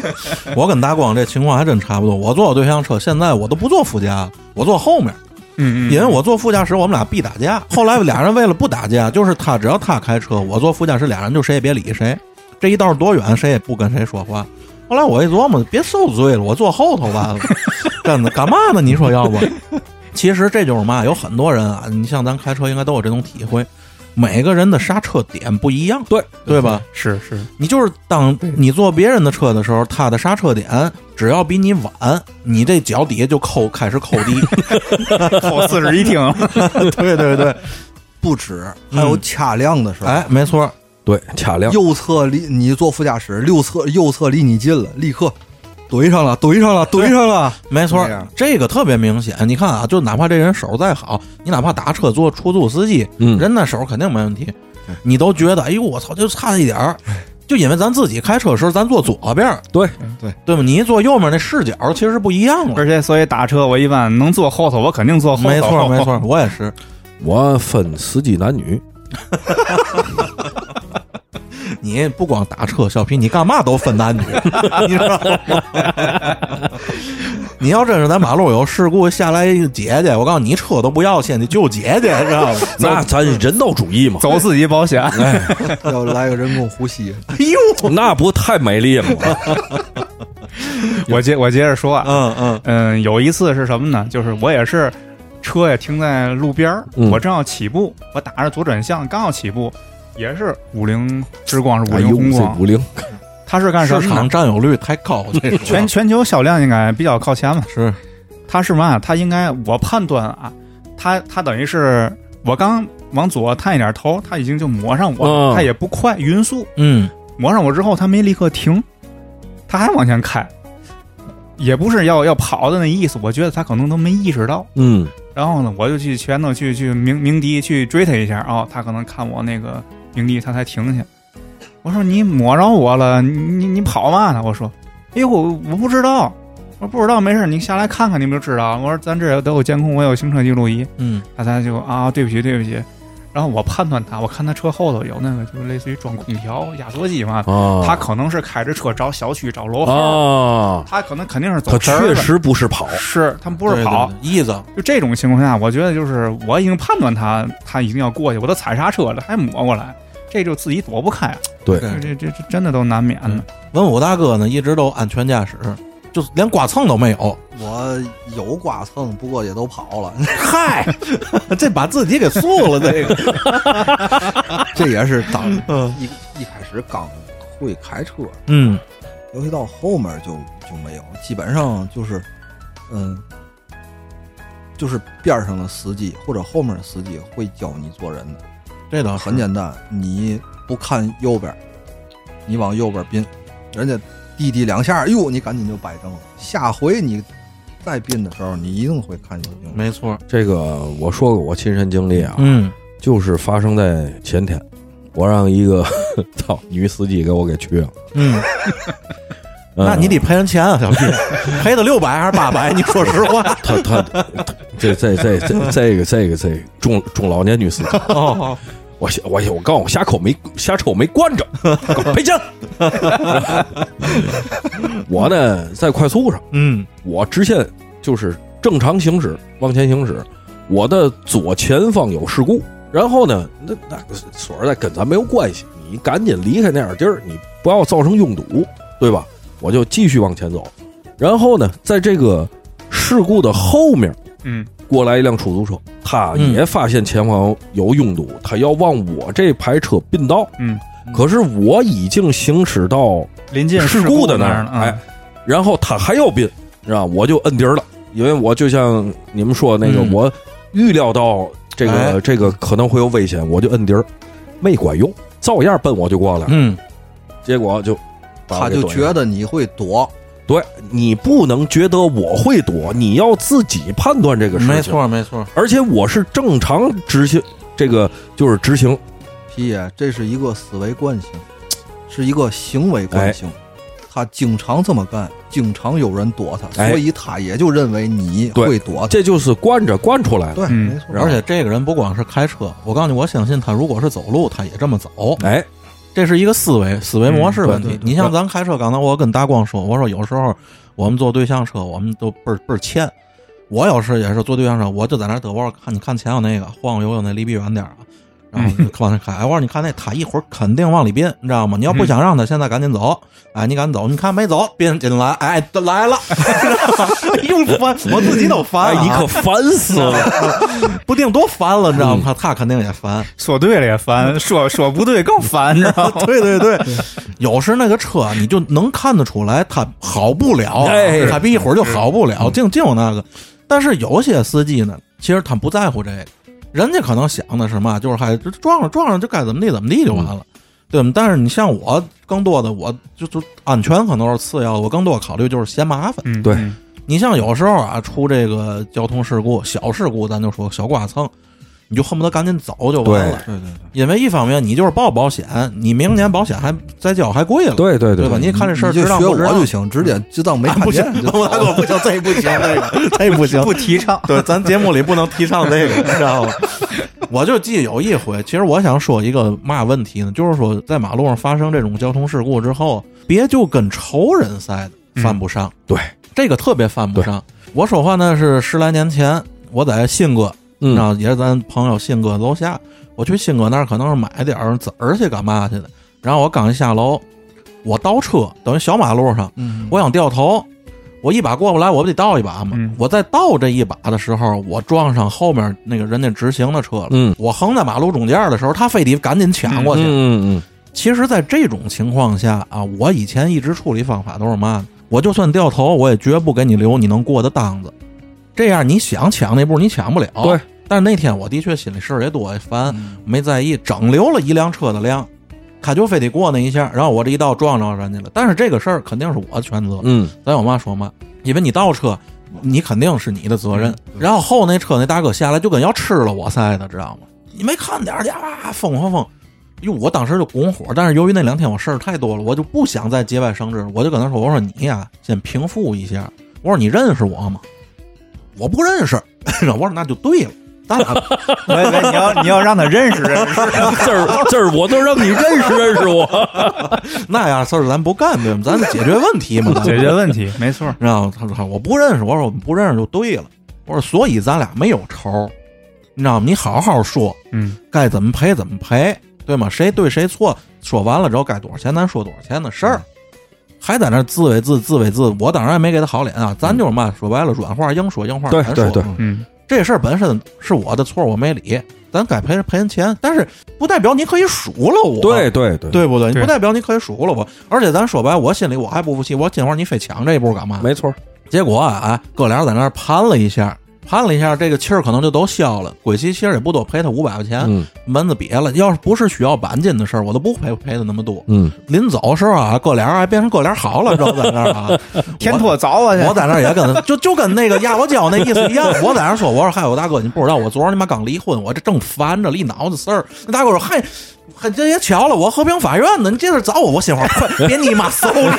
我跟大光这情况还真差不多。我坐我对象车，现在我都不坐副驾，我坐后面，嗯嗯因为我坐副驾驶，我们俩必打架。后来俩人为了不打架，就是他只要他开车，我坐副驾驶，俩人就谁也别理谁。这一道多远，谁也不跟谁说话。后来我一琢磨，别受罪了，我坐后头完了。真的，干嘛呢？你说要不？其实这就是嘛，有很多人啊，你像咱开车应该都有这种体会，每个人的刹车点不一样，对对吧？是是，你就是当你坐别人的车的时候，他的刹车点只要比你晚，你这脚底下就抠开始抠地。抠四室一厅，对对对，不止，还有掐量的时候。哎，没错，对，掐亮。右侧离你坐副驾驶，右侧右侧离你近了，立刻怼上了，怼上了，怼上了，没错这个特别明显。你看啊，就哪怕这人手再好，你哪怕打车做出租司机，嗯人那手肯定没问题，你都觉得哎呦我操，就差一点儿。就因为咱自己开车时候，咱坐左边对，对，对吧？你一坐右面那视角其实是不一样了。而且所以打车我一般能坐后头，我肯定坐后头。没错，没错，我也是。我分司机男女，你不光打车，小皮，你干嘛都分男女，你知道吗？你要真是在马路有事故下来一个姐姐，我告诉你，车都不要先，你救姐姐，知道吗？那咱人道主义嘛，走自己保险。哎要来个人工呼吸，哎呦，那不太美丽了吗？我接我接着说啊，嗯嗯嗯，有一次是什么呢？就是我也是车也停在路边儿，嗯我正要起步，我打着左转向刚要起步，也是五菱之光是五菱宏光，五菱，它是干什市么市？场占有率太高，这种全全球销量应该比较靠前嘛。是它是嘛？它应该我判断啊，它它等于是我刚往左探一点头，它已经就抹上我，嗯它也不快，匀速嗯抹上我之后，它没立刻停，它还往前开，也不是要要跑的那意思，我觉得它可能都没意识到。嗯，然后呢，我就去前头去去鸣鸣笛去追他一下，哦，他可能看我那个鸣笛，他才停下。我说你摸着我了，你你你跑嘛呢？我说，哎呦，我我不知道，我说不知道，没事，你下来看看，你们就知道。我说咱这都有监控，我有行车记录仪。嗯他才就啊，对不起对不起。然后我判断他，我看他车后头有那个，就是类似于装空调、压缩机嘛，啊，他可能是开着车找小区找楼号，哦，他可能肯定是走他神儿确实不是跑，是他们不是跑，意思，就这种情况下，我觉得就是我已经判断他他一定要过去，我都踩刹车了，还抹过来，这就自己躲不开啊。对这这这这真的都难免的。文武大哥呢一直都安全驾驶，就是连刮蹭都没有。我有刮蹭，不过也都跑了。嗨，这把自己给素了，这个。这也是当嗯一一开始刚会开车，嗯尤其到后面就就没有，基本上就是，嗯，就是边上的司机或者后面的司机会教你做人的，这倒很简单，你不看右边，你往右边并，人家滴滴两下，哟，你赶紧就摆正了。下回你再并的时候，你一定会看右边。没错。这个我说过我亲身经历啊，嗯就是发生在前天，我让一个 操女司机给我给去了。嗯，嗯那你得赔人钱啊，小弟，赔的六百还是八百？你说实话。他他这这这这这个这个这个中中老年女司机，哦，我下我我告诉我下口没下车没惯着，赔钱。我呢在快速上，嗯我直线就是正常行驶往前行驶，我的左前方有事故，然后呢，那那说实在跟咱没有关系，你赶紧离开那点地儿，你不要造成拥堵，对吧？我就继续往前走，然后呢，在这个事故的后面嗯，过来一辆出租车，他嗯也发现前方有拥堵，他要往我这排车并道，嗯，可是我已经行驶到临近事故故的那儿哎，然后他还要并，知道？我就摁底儿了，因为我就像你们说那个，嗯。我预料到这个、哎。这个可能会有危险，我就摁底儿，没管用，照样奔我就过来了，嗯，结果就他就觉得你会躲，对你不能觉得我会躲，你要自己判断这个事情。没，错没错。而且我是正常执行这个，就是执行，皮爷，这是一个思维惯性，是一个行为惯性。他经常这么干，经常有人躲他，哎所以他也就认为你会躲他。这就是惯着惯出来的。对，嗯没错。而且这个人不光是开车，我告诉你，我相信他如果是走路，他也这么走。哎，这是一个思维思维模式问题。你像咱开车，刚才我跟大光说，我说有时候我们坐对象车，我们都倍儿倍儿欠。我有时也是坐对象车，我就在那儿等，我看你看前头那个晃悠悠那离别远点儿啊，然后就往那开。哎，我说你看那他一会儿肯定往里边，你知道吗？你要不想让他现在赶紧走，哎，你赶紧走，你看没走，变进来，哎，来了，又烦，我自己都烦、你可烦死了！不定多烦了，你知道嗯吗？他他肯定也烦。说对了也烦，说说不对更烦，你知道吗？对对对，有时那个车你就能看得出来，他好不了，啊哎他比一会儿就好不了，净净有那个。但是有些司机呢，其实他不在乎这个，人家可能想的是嘛，就是还撞上撞上就该怎么地怎么地就完了。对吗？但是你像我，更多的我就就安全可能是次要的，我更多考虑就是嫌麻烦。嗯，对嗯你像有时候啊，出这个交通事故、小事故，咱就说小刮蹭，你就恨不得赶紧走就完了。对对对，因为一方面你就是报保险，你明年保险还再交还贵了，对对对吧？你看这事儿你就学我就行，直接就当没看见。我大哥不行，这不行，这个这不行，不提倡。对，咱节目里不能提倡这个，你知道吗？我就记有一回，其实我想说一个嘛问题呢，就是说在马路上发生这种交通事故之后，别就跟仇人似的犯不上，对，这个特别犯不上。我说话呢是十来年前，我在信哥，嗯然后也是咱朋友信哥楼下，我去信哥那儿可能是买点儿籽儿去干嘛去的，然后我刚一下楼，我倒车，等于小马路上，嗯，我想掉头，我一把过不来，我不得倒一把吗？嗯我在倒这一把的时候，我撞上后面那个人家直行的车了。嗯我横在马路中间的时候，他非得赶紧抢过去。嗯嗯其实，在这种情况下啊，我以前一直处理方法都是嘛呢？我就算掉头，我也绝不给你留你能过的档子。这样你想抢那步，你抢不了。对。但是那天我的确心里事儿也多，也烦，嗯没在意，整留了一辆车的量，他就非得过那一下，然后我这一道撞着人家了。但是这个事儿肯定是我的全责，嗯咱有嘛说嘛，因为你倒车，你肯定是你的责任。然后后那车那大哥下来就跟要吃了我似的，知道吗？你没看点儿去啊，疯疯疯！哟，我当时就拱火，但是由于那两天我事儿太多了，我就不想再节外生枝，我就跟他说：“我说你呀，先平复一下。我说你认识我吗？我不认识。我说那就对了，咱俩我以为你要你要让他认识认识，嗯，这儿这儿我都让你认识认识我。那样事儿咱不干，对吗？咱解决问题嘛，解决问题，没错。然后他说我不认识，我说我们不认识就对了，我说所以咱俩没有仇，你知道吗？你好好说，嗯该怎么赔怎么赔，对吗？谁对谁错，说完了之后该多少钱咱说多少钱的事儿，还在那儿自为自自为自，我当然也没给他好脸啊，咱就是嘛，说白了软话硬说硬话对难说，对对嗯，这事儿本身是我的错，我没理，咱该赔赔人钱，但是不代表你可以数落我，对对对，对不对？不代表你可以数落我，而且咱说白，我心里我还不服气，我今会儿你非抢这一步干嘛？没错。结果啊，啊哥俩在那儿盘了一下，盘了一下，这个气儿可能就都消了。鬼妻其实也不多，赔他五百块钱，嗯门子瘪了。要是不是需要钣金的事儿，我都不赔赔他那么多。嗯，临走时候啊，哥俩还变成哥俩好了，知道在那儿啊。天托早啊，我在那儿也跟他就就跟那个压我脚那意思一样。我在那儿说，我说嗨，我大哥，你不知道，我昨儿你妈刚离婚，我这正烦着一脑子事儿。那大哥说，嗨。嗨，这也巧了，我和平法院呢，你接着找我，我心话快，别你妈搜了，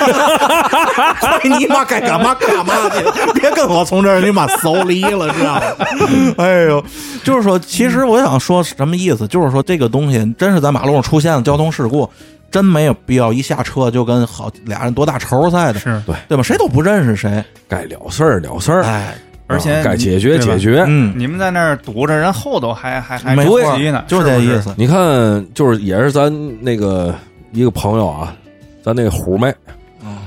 快你妈该干嘛干嘛去，别跟我从这儿你妈搜离了，知道吗？哎呦，就是说，其实我想说什么意思，就是说这个东西真是在马路上出现了交通事故，真没有必要一下车就跟好俩人多大仇似的，是，对吧？谁都不认识谁，该了事儿了事儿，哎，而且啊该解决解决。嗯，你们在那儿堵着人后头还还还没急呢，就是这意思。你看，就是也是咱那个一个朋友啊，咱那个虎妹，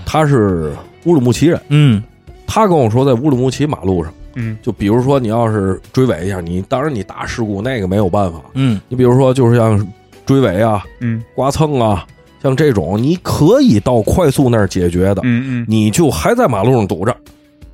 她是乌鲁木齐人，嗯。她跟我说，在乌鲁木齐马路上，嗯。就比如说你要是追尾一下，你当然你大事故那个没有办法，嗯。你比如说就是像追尾啊、嗯。刮蹭啊，像这种你可以到快速那儿解决的，嗯嗯，你就还在马路上堵着，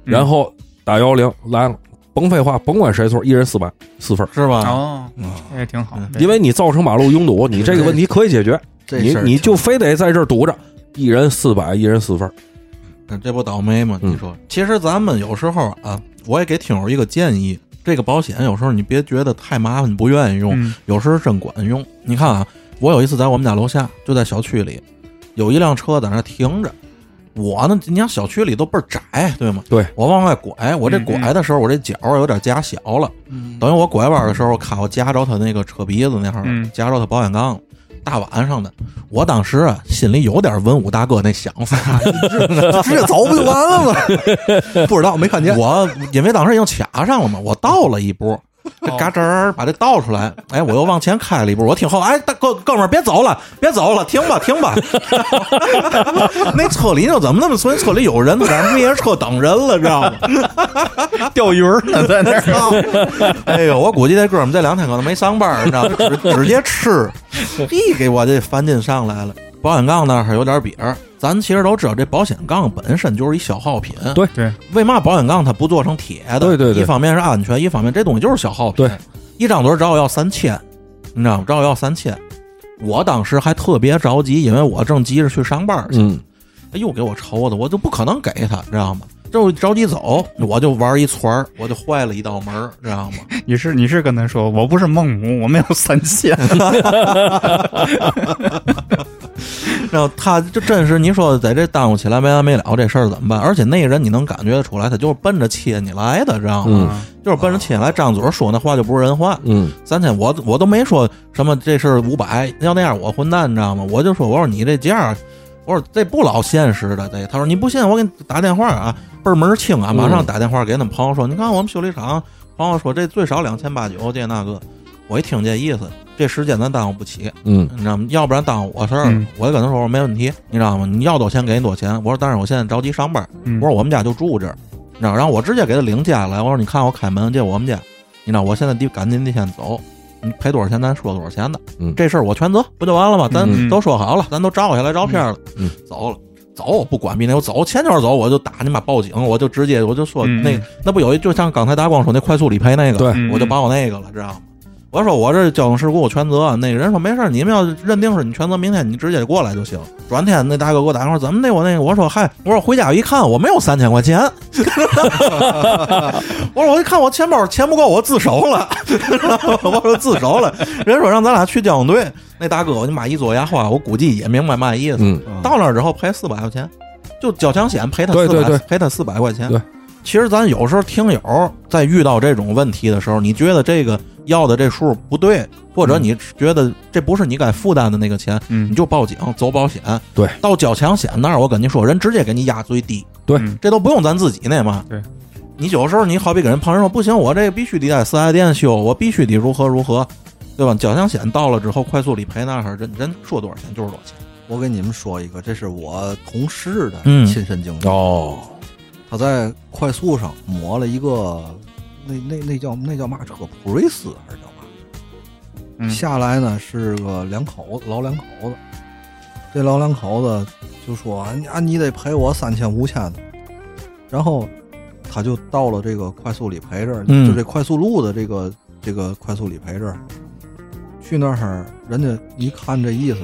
嗯。然后打幺幺零来了，甭废话，甭管谁错，一人四百四分儿，是吧？哦，嗯。这也挺好，因为你造成马路拥堵，你这个问题可以解决，你你就非得在这儿堵着，一人四百，一人四分儿，这不倒霉吗？嗯。你说，其实咱们有时候啊，我也给听友一个建议，这个保险有时候你别觉得太麻烦，你不愿意用，嗯。有时候真管用。你看啊，我有一次在我们家楼下，就在小区里，有一辆车在那儿停着。我呢，你想小区里都倍儿窄，对吗？对我往外拐，我这拐的时候，我这脚有点夹小了，嗯等于我拐弯的时候，看我夹着他那个车鼻子那儿，嗯夹着他保险杠。大晚上的，我当时啊心里有点文武大哥那想法，直接走不就完了吗？不知道没看见。我因为当时已经卡上了嘛，我倒了一步，这嘎吱儿把这倒出来，哎，我又往前开了一步，我听后，哎，大哥哥们儿别走了，别走了，停吧停吧。那车里就怎么那么所以车里有人在那灭车等人了，知道吗？钓鱼儿呢，在那儿，哎呦，我估计这哥们儿这两天可能没上班，你知道吗？直直接吃，嘿，给我这烦劲上来了。保险杠那儿还有点瘪儿，咱其实都知道，这保险杠本身就是一消耗品。对对，为嘛保险杠它不做成铁的？对对对一方面是安全，一方面这东西就是消耗品。对，一张嘴找我要三千，你知道吗？找我要三千。我当时还特别着急，因为我正急着去上班去，嗯，哎又给我愁的，我就不可能给他，知道吗？就着急走，我就玩一串儿，我就坏了一道门儿，知道吗？你是你是跟他说，我不是孟母，我没有三千。然后他就真是你说在这耽误起来没完没了这事儿怎么办？而且那个人你能感觉得出来，他就是奔着切你来的，知道吗？嗯就是奔着切你来，张嘴说那话就不是人话。嗯，三千我我都没说什么这事五百，要那样我混蛋，你知道吗？我就说我说你这价儿，我说这不老现实的这。他说你不信，我给你打电话啊，倍儿门清啊，马上打电话给他们朋友说，你看我们修理厂朋友说这最少两千八九这那个，我一听这意思，这时间咱耽误不起，嗯，你知道吗？要不然耽误我事儿我就跟他说我说没问题，你知道吗？你要多少钱给你多少钱。我说但是我现在着急上班，嗯我说我们家就住这儿，你知道，然后我直接给他领家来。我说你看我开门，这我们家，你知道，我现在得赶紧得先走，你赔多少钱咱说多少钱的，嗯这事儿我全责，不就完了吗？咱嗯都说好了，咱都照下来照片了，嗯走了。走，不管比那，我走，前脚走我就打你妈报警，我就直接我就说嗯那那不有一就像刚才大光说那快速理赔那个，对嗯我就把我那个了，知道吗？我说我这交通事故我全责，那个人说没事儿，你们要认定是你全责，明天你直接过来就行。转天那大哥给我打电话，怎么的？我那个我说嗨，我说回家一看我没有三千块钱，我说我一看我钱包钱不够，我自首了，我说自首了。人说让咱俩去交警队，那大哥我你妈一嘬牙花，我估计也明白嘛意思。嗯，到那之后赔四百块钱，就交强险赔他四百，赔他四百块钱。对，其实咱有时候听友在遇到这种问题的时候，你觉得这个要的这数不对，或者你觉得这不是你该负担的那个钱，你嗯，就报警走保险。对，到交强险那儿，我跟你说，人直接给你压最低，对嗯这都不用咱自己那嘛。对。你有时候你好比给人旁人说不行，我这个必须得在四 S 店修，我必须得如何如何，对吧？交强险到了之后，快速理赔那儿，人人说多少钱就是多少钱。我给你们说一个，这是我同事的嗯亲身经历。哦，他在快速上抹了一个那那那叫那叫嘛车，普锐斯还是叫嘛？嗯下来呢是个两口子，老两口子。这老两口子就说：“啊，你得赔我三千五千的。”然后他就到了这个快速理赔这儿，嗯就这快速路的这个这个快速理赔这儿。去那儿，人家一看这意思，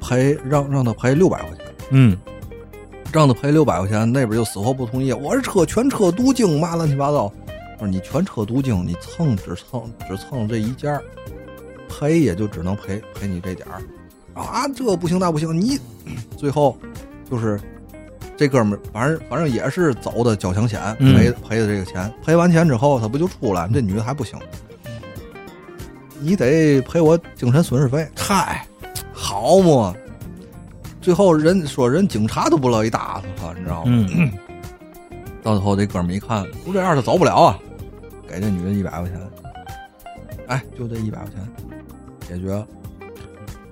赔让让他赔六百块钱。嗯，让他赔六百块钱，那边就死活不同意。我这车全车镀金嘛，乱七八糟。不是你全车镀金，你蹭只蹭只蹭这一件儿，赔也就只能赔赔你这点儿。啊，这不行那不行，你最后就是这哥们儿，反正反正也是走的交强险，嗯赔赔的这个钱。赔完钱之后，他不就出来？这女的还不行，你得赔我精神损失费。嗨，好嘛，最后人说人警察都不乐意打他，你知道吗？嗯，到最后这哥们儿一看，不这样他走不了啊，给这女的一百块钱，哎，就这一百块钱解决了。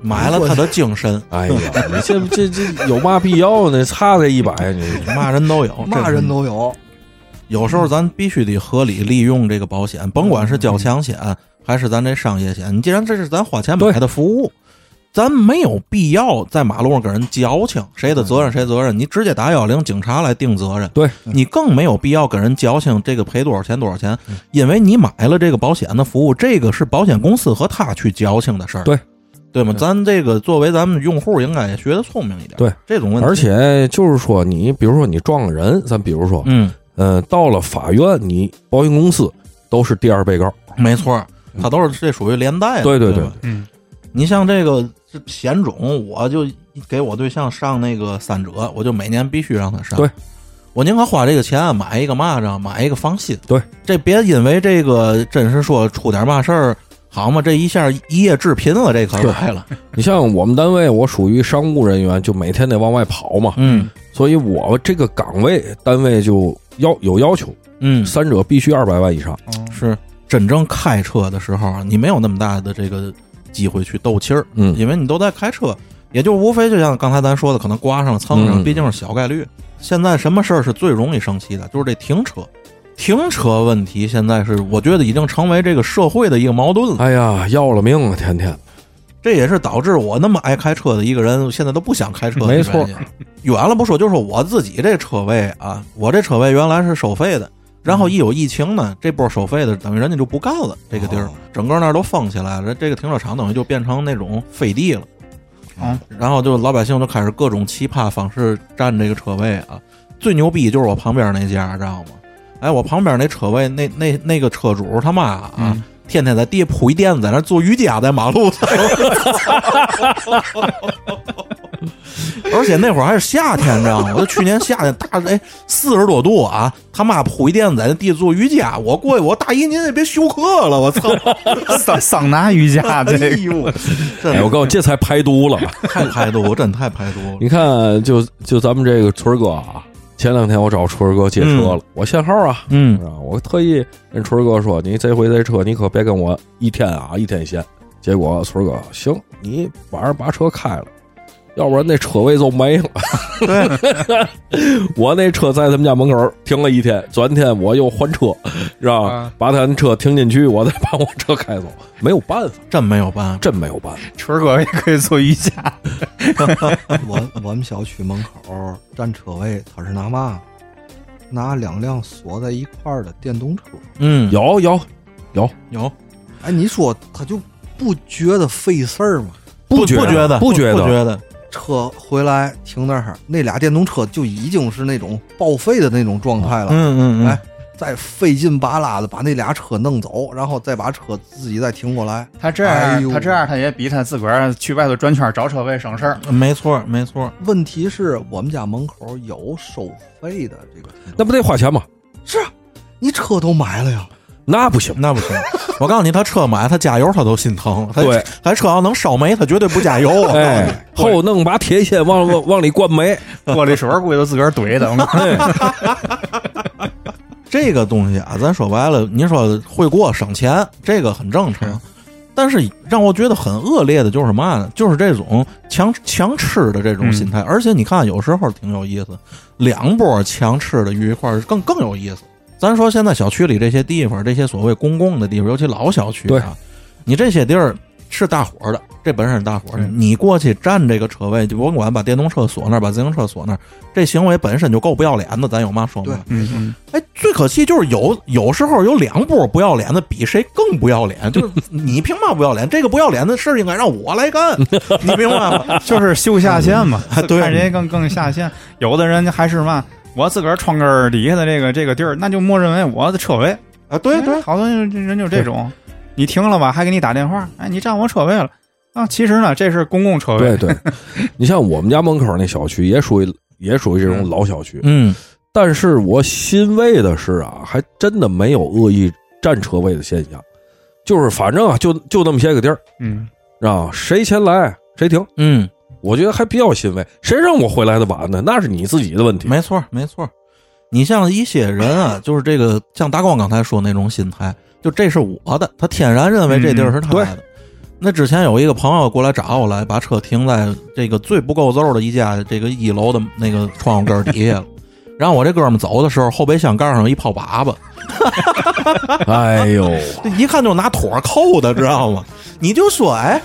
买了他的精神，哎呀，你这这这有嘛必要呢？差这一百，你嘛人都有，嘛人都有，有时候咱必须得合理利用这个保险，甭管是交强险还是咱这商业险。你既然这是咱花钱买的服务，咱没有必要在马路上跟人矫情，谁的责任谁责任，你直接打幺幺零，警察来定责任。对你更没有必要跟人矫情，这个赔多少钱多少钱，因为你买了这个保险的服务，这个是保险公司和他去矫情的事儿。对。对吗？咱这个作为咱们用户，应该也学的聪明一点。对这种问题，而且就是说，你比如说你撞了人，咱比如说，嗯，呃，到了法院，你保险公司都是第二被告。没错，他都是这属于连带的。对对对嗯你像这个这险种，我就给我对象上那个三者，我就每年必须让他上。对，我宁可花这个钱买一个嘛着，买一个放心。对，这别因为这个真是说出点嘛事儿，好嘛，这一下一夜致贫了，这可来了。你像我们单位，我属于商务人员，就每天得往外跑嘛，嗯所以我这个岗位单位就要有要求，嗯，三者必须二百万以上。哦是真正开车的时候啊，你没有那么大的这个机会去斗气儿，嗯因为你都在开车，也就无非就像刚才咱说的，可能刮上蹭上，嗯毕竟是小概率。现在什么事儿是最容易生气的？就是这停车，停车问题现在是我觉得已经成为这个社会的一个矛盾了。哎呀，要了命了，天天。这也是导致我那么爱开车的一个人，现在都不想开车。没错远了不说，就说我自己这车位啊，我这车位原来是收费的，然后一有疫情呢，这波收费的等于人家就不干了，这个地儿哦整个那儿都封起来了，这个停车场等于就变成那种废地了。嗯，然后就老百姓就开始各种奇葩方式占这个车位啊。最牛逼就是我旁边那家，知道吗？哎，我旁边那车位，那那那个车主他妈啊，嗯天天在地下铺一垫子，在那做瑜伽，在马路上。而且那会儿还是夏天，你知道吗？我就去年夏天大哎四十多度啊，他妈铺一垫子在那地下做瑜伽，我过去我大姨您也别休克了，我操！桑桑拿瑜伽这个哎呦，真哎，我告诉你，这才排毒了。太排毒，真太排毒了。你看，就就咱们这个春儿哥啊，前两天我找春儿哥借车了，我限号啊，嗯啊，我特意跟春儿哥说，你这回这车你可别跟我一天啊一天限。结果春儿哥行，你晚上把车开了，要不然那车位就没了。对，我那车在他们家门口停了一天，转天我又换车，是吧？啊把他那车停进去，我再把我车开走，没有办法，真没有办法。真没有办法。春哥也可以做瑜伽。我我们小区门口占车位，他是拿嘛？拿两辆锁在一块儿的电动车。嗯，有有有，有，哎，你说他就不觉得费事儿吗？不觉觉得不觉得，不觉得。车回来停那儿，那俩电动车就已经是那种报废的那种状态了。嗯嗯嗯哎，再费劲巴拉的把那俩车弄走，然后再把车自己再停过来。他这样，哎他这样，他也比他自个儿去外头转圈找车位省事儿。没错没错。问题是我们家门口有收费的这个，那不得花钱吗？是啊，你车都买了呀。那不行，那不行，我告诉你，他车买他加油他都心疼。他对，他车要能烧煤，他绝对不加油。哎，后弄把铁锨往往往里灌煤，玻璃水儿估计都自个儿怼的。这个东西啊，咱说白了，你说会过省钱，这个很正常。但是让我觉得很恶劣的就是什么呢？就是这种强强吃的这种心态。而且你看，有时候挺有意思，两波强吃的遇一块儿更更有意思。咱说现在小区里这些地方，这些所谓公共的地方，尤其老小区啊，你这些地儿是大伙儿的，这本身是大伙儿的，你过去占这个车位，就甭管把电动车锁那儿，把自行车锁那儿，这行为本身就够不要脸的，咱有嘛说嘛？嗯嗯，哎，最可气就是有有时候有两波不要脸的比谁更不要脸，就是 你凭嘛不要脸？这个不要脸的事儿应该让我来干，你明白吗？就是修下线嘛，对看谁更更下线。有的人还是嘛，我自个儿窗根儿底下的这个这个地儿，那就默认为我的车位。啊，对对，好多人人就这种，你停了吧，还给你打电话，哎，你占我车位了。啊！其实呢，这是公共车位。对对，你像我们家门口那小区也属于也属于这种老小区，嗯。但是我欣慰的是啊，还真的没有恶意占车位的现象，就是反正啊，就就那么些个地儿。嗯，啊，谁先来谁停，嗯，我觉得还比较欣慰。谁让我回来的晚呢？那是你自己的问题。没错没错。你像一些人啊，就是这个像大光刚才说那种心态，就这是我的，他天然认为这地儿是他对的。那之前有一个朋友过来找我来，把车停在这个最不够揍的一家这个一楼的那个窗户根儿底下了。然后我这哥们儿走的时候，后备箱盖上有一泡粑粑，哎呦，这 一看就拿托扣的，知道吗？你就说，哎，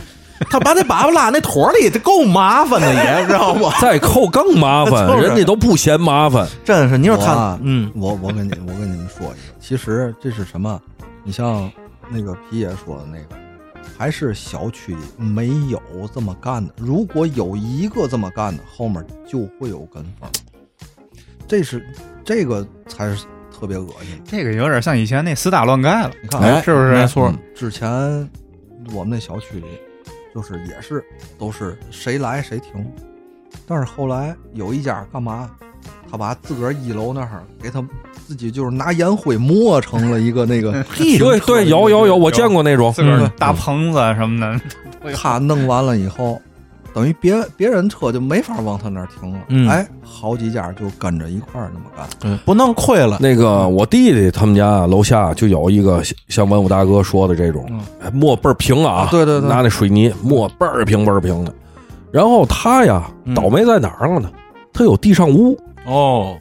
他把那粑粑拉那坨里，这够麻烦的也，知道吗？再扣更麻烦，就是人家都不嫌麻烦。真是，你说他嗯我我跟你我跟你们说一个，其实这是什么？你像那个皮爷说的那个，还是小区里没有这么干的。如果有一个这么干的，后面就会有跟风。这是这个才是特别恶心。这个有点像以前那死打乱盖了，你看，哎，是不是没错，嗯之前我们那小区里，就是也是都是谁来谁停，但是后来有一家干嘛？他把自个儿一楼那儿给他自己就是拿烟灰磨成了一个那个，嘿对对，有有有，我见过那种自。个儿嗯大棚子什么的，他弄完了以后，等于别别人车就没法往他那儿停了。嗯哎，好几家就跟着一块儿那么干。嗯，不弄亏了。那个我弟弟他们家楼下就有一个像像文武大哥说的这种，哎磨倍儿平啊，对对对拿那水泥磨倍儿平倍儿平的。然后他呀嗯倒霉在哪儿了呢？他有地上屋，哦，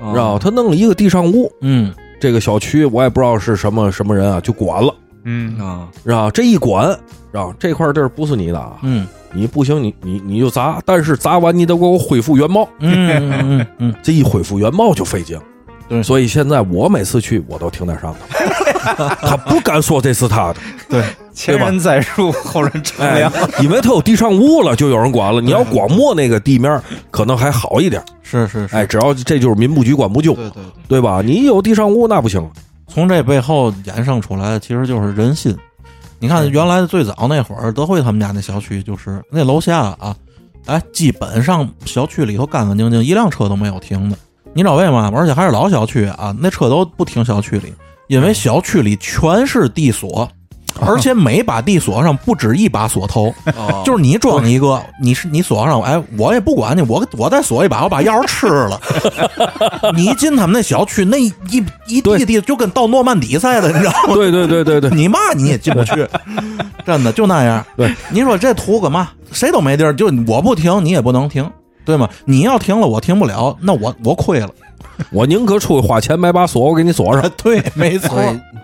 啊然后他弄了一个地上屋，嗯，这个小区我也不知道是什么什么人啊，就管了，嗯，啊，然后这一管，然后这块地儿不是你的啊，嗯你不行，你你你就砸，但是砸完你得给我恢复原貌，嗯嗯嗯嗯，这一恢复原貌就费劲了。对所以现在我每次去我都停在上头，他不敢说这是他的，对，前人栽树，后人乘哎凉。，因为他有地上物了，就有人管了。你要光摸那个地面，可能还好一点，是是是，哎，只要这就是民不局管不究，对对对。吧？你有地上物那不行，从这背后衍生出来的，其实就是人心。你看，原来最早那会儿，德惠他们家那小区，就是那楼下啊，哎，基本上小区里头干干净净，一辆车都没有停的。你知道为嘛吗？而且还是老小区啊，那车都不停小区里，因为小区里全是地锁，而且每把地锁上不止一把锁头，哦就是你装一个，你是你锁上，哎，我也不管你，我我再锁一把，我把钥匙吃了。你一进他们那小区，那一一地地就跟到诺曼底似的，你知道吗？对对对对对，你骂你也进不去，真的就那样。对，你说这图个嘛？谁都没地儿，就我不停，你也不能停，对吗？你要停了，我停不了，那我我亏了。我宁可出去花钱买把锁，我给你锁上。对，没错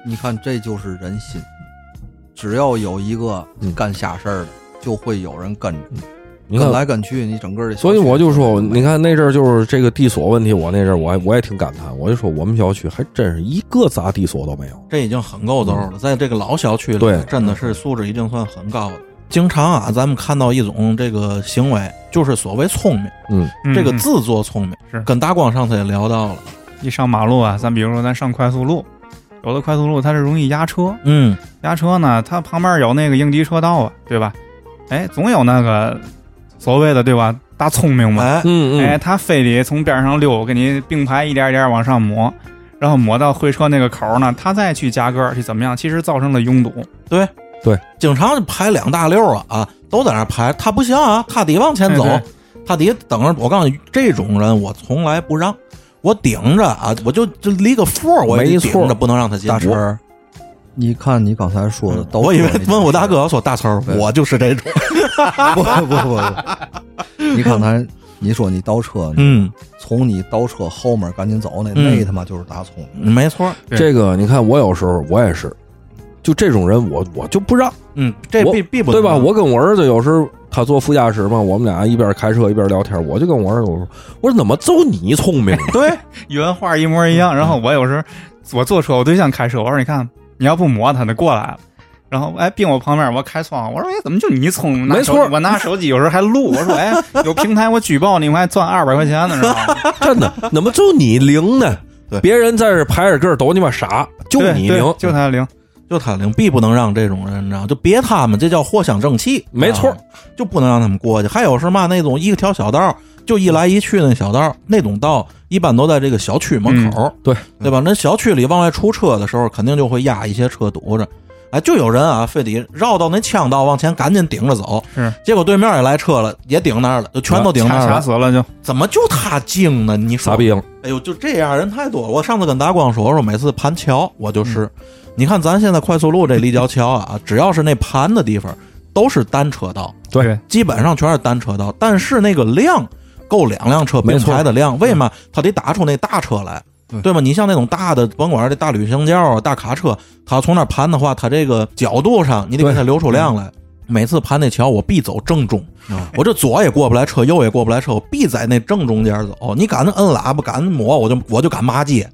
你看，这就是人心。只要有一个嗯干瞎事儿的，就会有人跟着，你看跟，来跟去，你整个的。所以我就说，你看那阵儿就是这个地锁问题，我那阵儿我还我也挺感叹，我就说我们小区还真是一个砸地锁都没有。这已经很够揍了，在这个老小区里，对真的是素质已经算很高的。经常啊，咱们看到一种这个行为，就是所谓聪明，嗯，嗯这个自作聪明。是跟大光上次也聊到了，一上马路啊，咱比如说咱上快速路，有的快速路它是容易压车，嗯，压车呢，它旁边有那个应急车道啊，对吧？哎，总有那个所谓的对吧？大聪明嘛，哎，嗯哎，他非得从边上溜，给你并排一点一点往上抹，然后抹到会车那个口儿呢，他再去加个儿去怎么样？其实造成了拥堵。对对，经常排两大溜啊啊，都在那儿排，他不行啊，他得往前走，他得等着。我告诉你，这种人我从来不让，我顶着啊，我就就离个缝儿，我也没错得顶着，不能让他进。大车，你看你刚才说的，都嗯我以为问我大哥要说大词儿，我就是这种。不不不不，你刚才你说你倒车，嗯，从你倒车后面赶紧走，那嗯那他妈就是大聪明。没错。这个你看我有时候我也是，就这种人我我就不让，嗯，这必必不对吧？我跟我儿子有时候他坐副驾驶嘛，我们俩一边开车一边聊天，我就跟我儿子我说，我说怎么就你聪明呢？对，原话一模一样。然后我有时候我坐车，我对象开车，我说你看你要不磨他，他过来了。然后哎，并我旁边，我开窗，我说哎，怎么就你聪明？拿没错我拿手机有时候还录，我说哎，有平台我举报你，我还赚二百块钱呢，是吧？真的，怎么就你灵呢？对别人在这排着个儿都你妈傻，就你灵，就他灵。就他领，必不能让这种人，你知道，就别他们，这叫藿香正气。没错就不能让他们过去。还有是嘛那种一条小道，就一来一去那小道，那种道一般都在这个小区门口，对对吧？那小区里往外出车的时候，肯定就会压一些车堵着。哎，就有人啊，非得绕到那枪道往前赶紧顶着走，是结果对面也来车了，也顶那儿了，就全都顶那儿了。死了就。怎么就他精呢？你说傻逼了。哎呦，就这样人太多。我上次跟大光说，我说每次盘桥，我就是，你看咱现在快速路这立交桥啊，只要是那盘的地方，都是单车道，对，基本上全是单车道，但是那个量够两辆车并没排的量，为嘛？它得打出那大车来。对对吗？你像那种大的，甭管是这大旅行轿啊、大卡车，它要从那盘的话，它这个角度上，你得给它留出量来。每次盘那桥，我必走正中，我这左也过不来车，右也过不来车，我必在那正中间走。你敢摁喇叭，敢抹，我就我就敢骂街。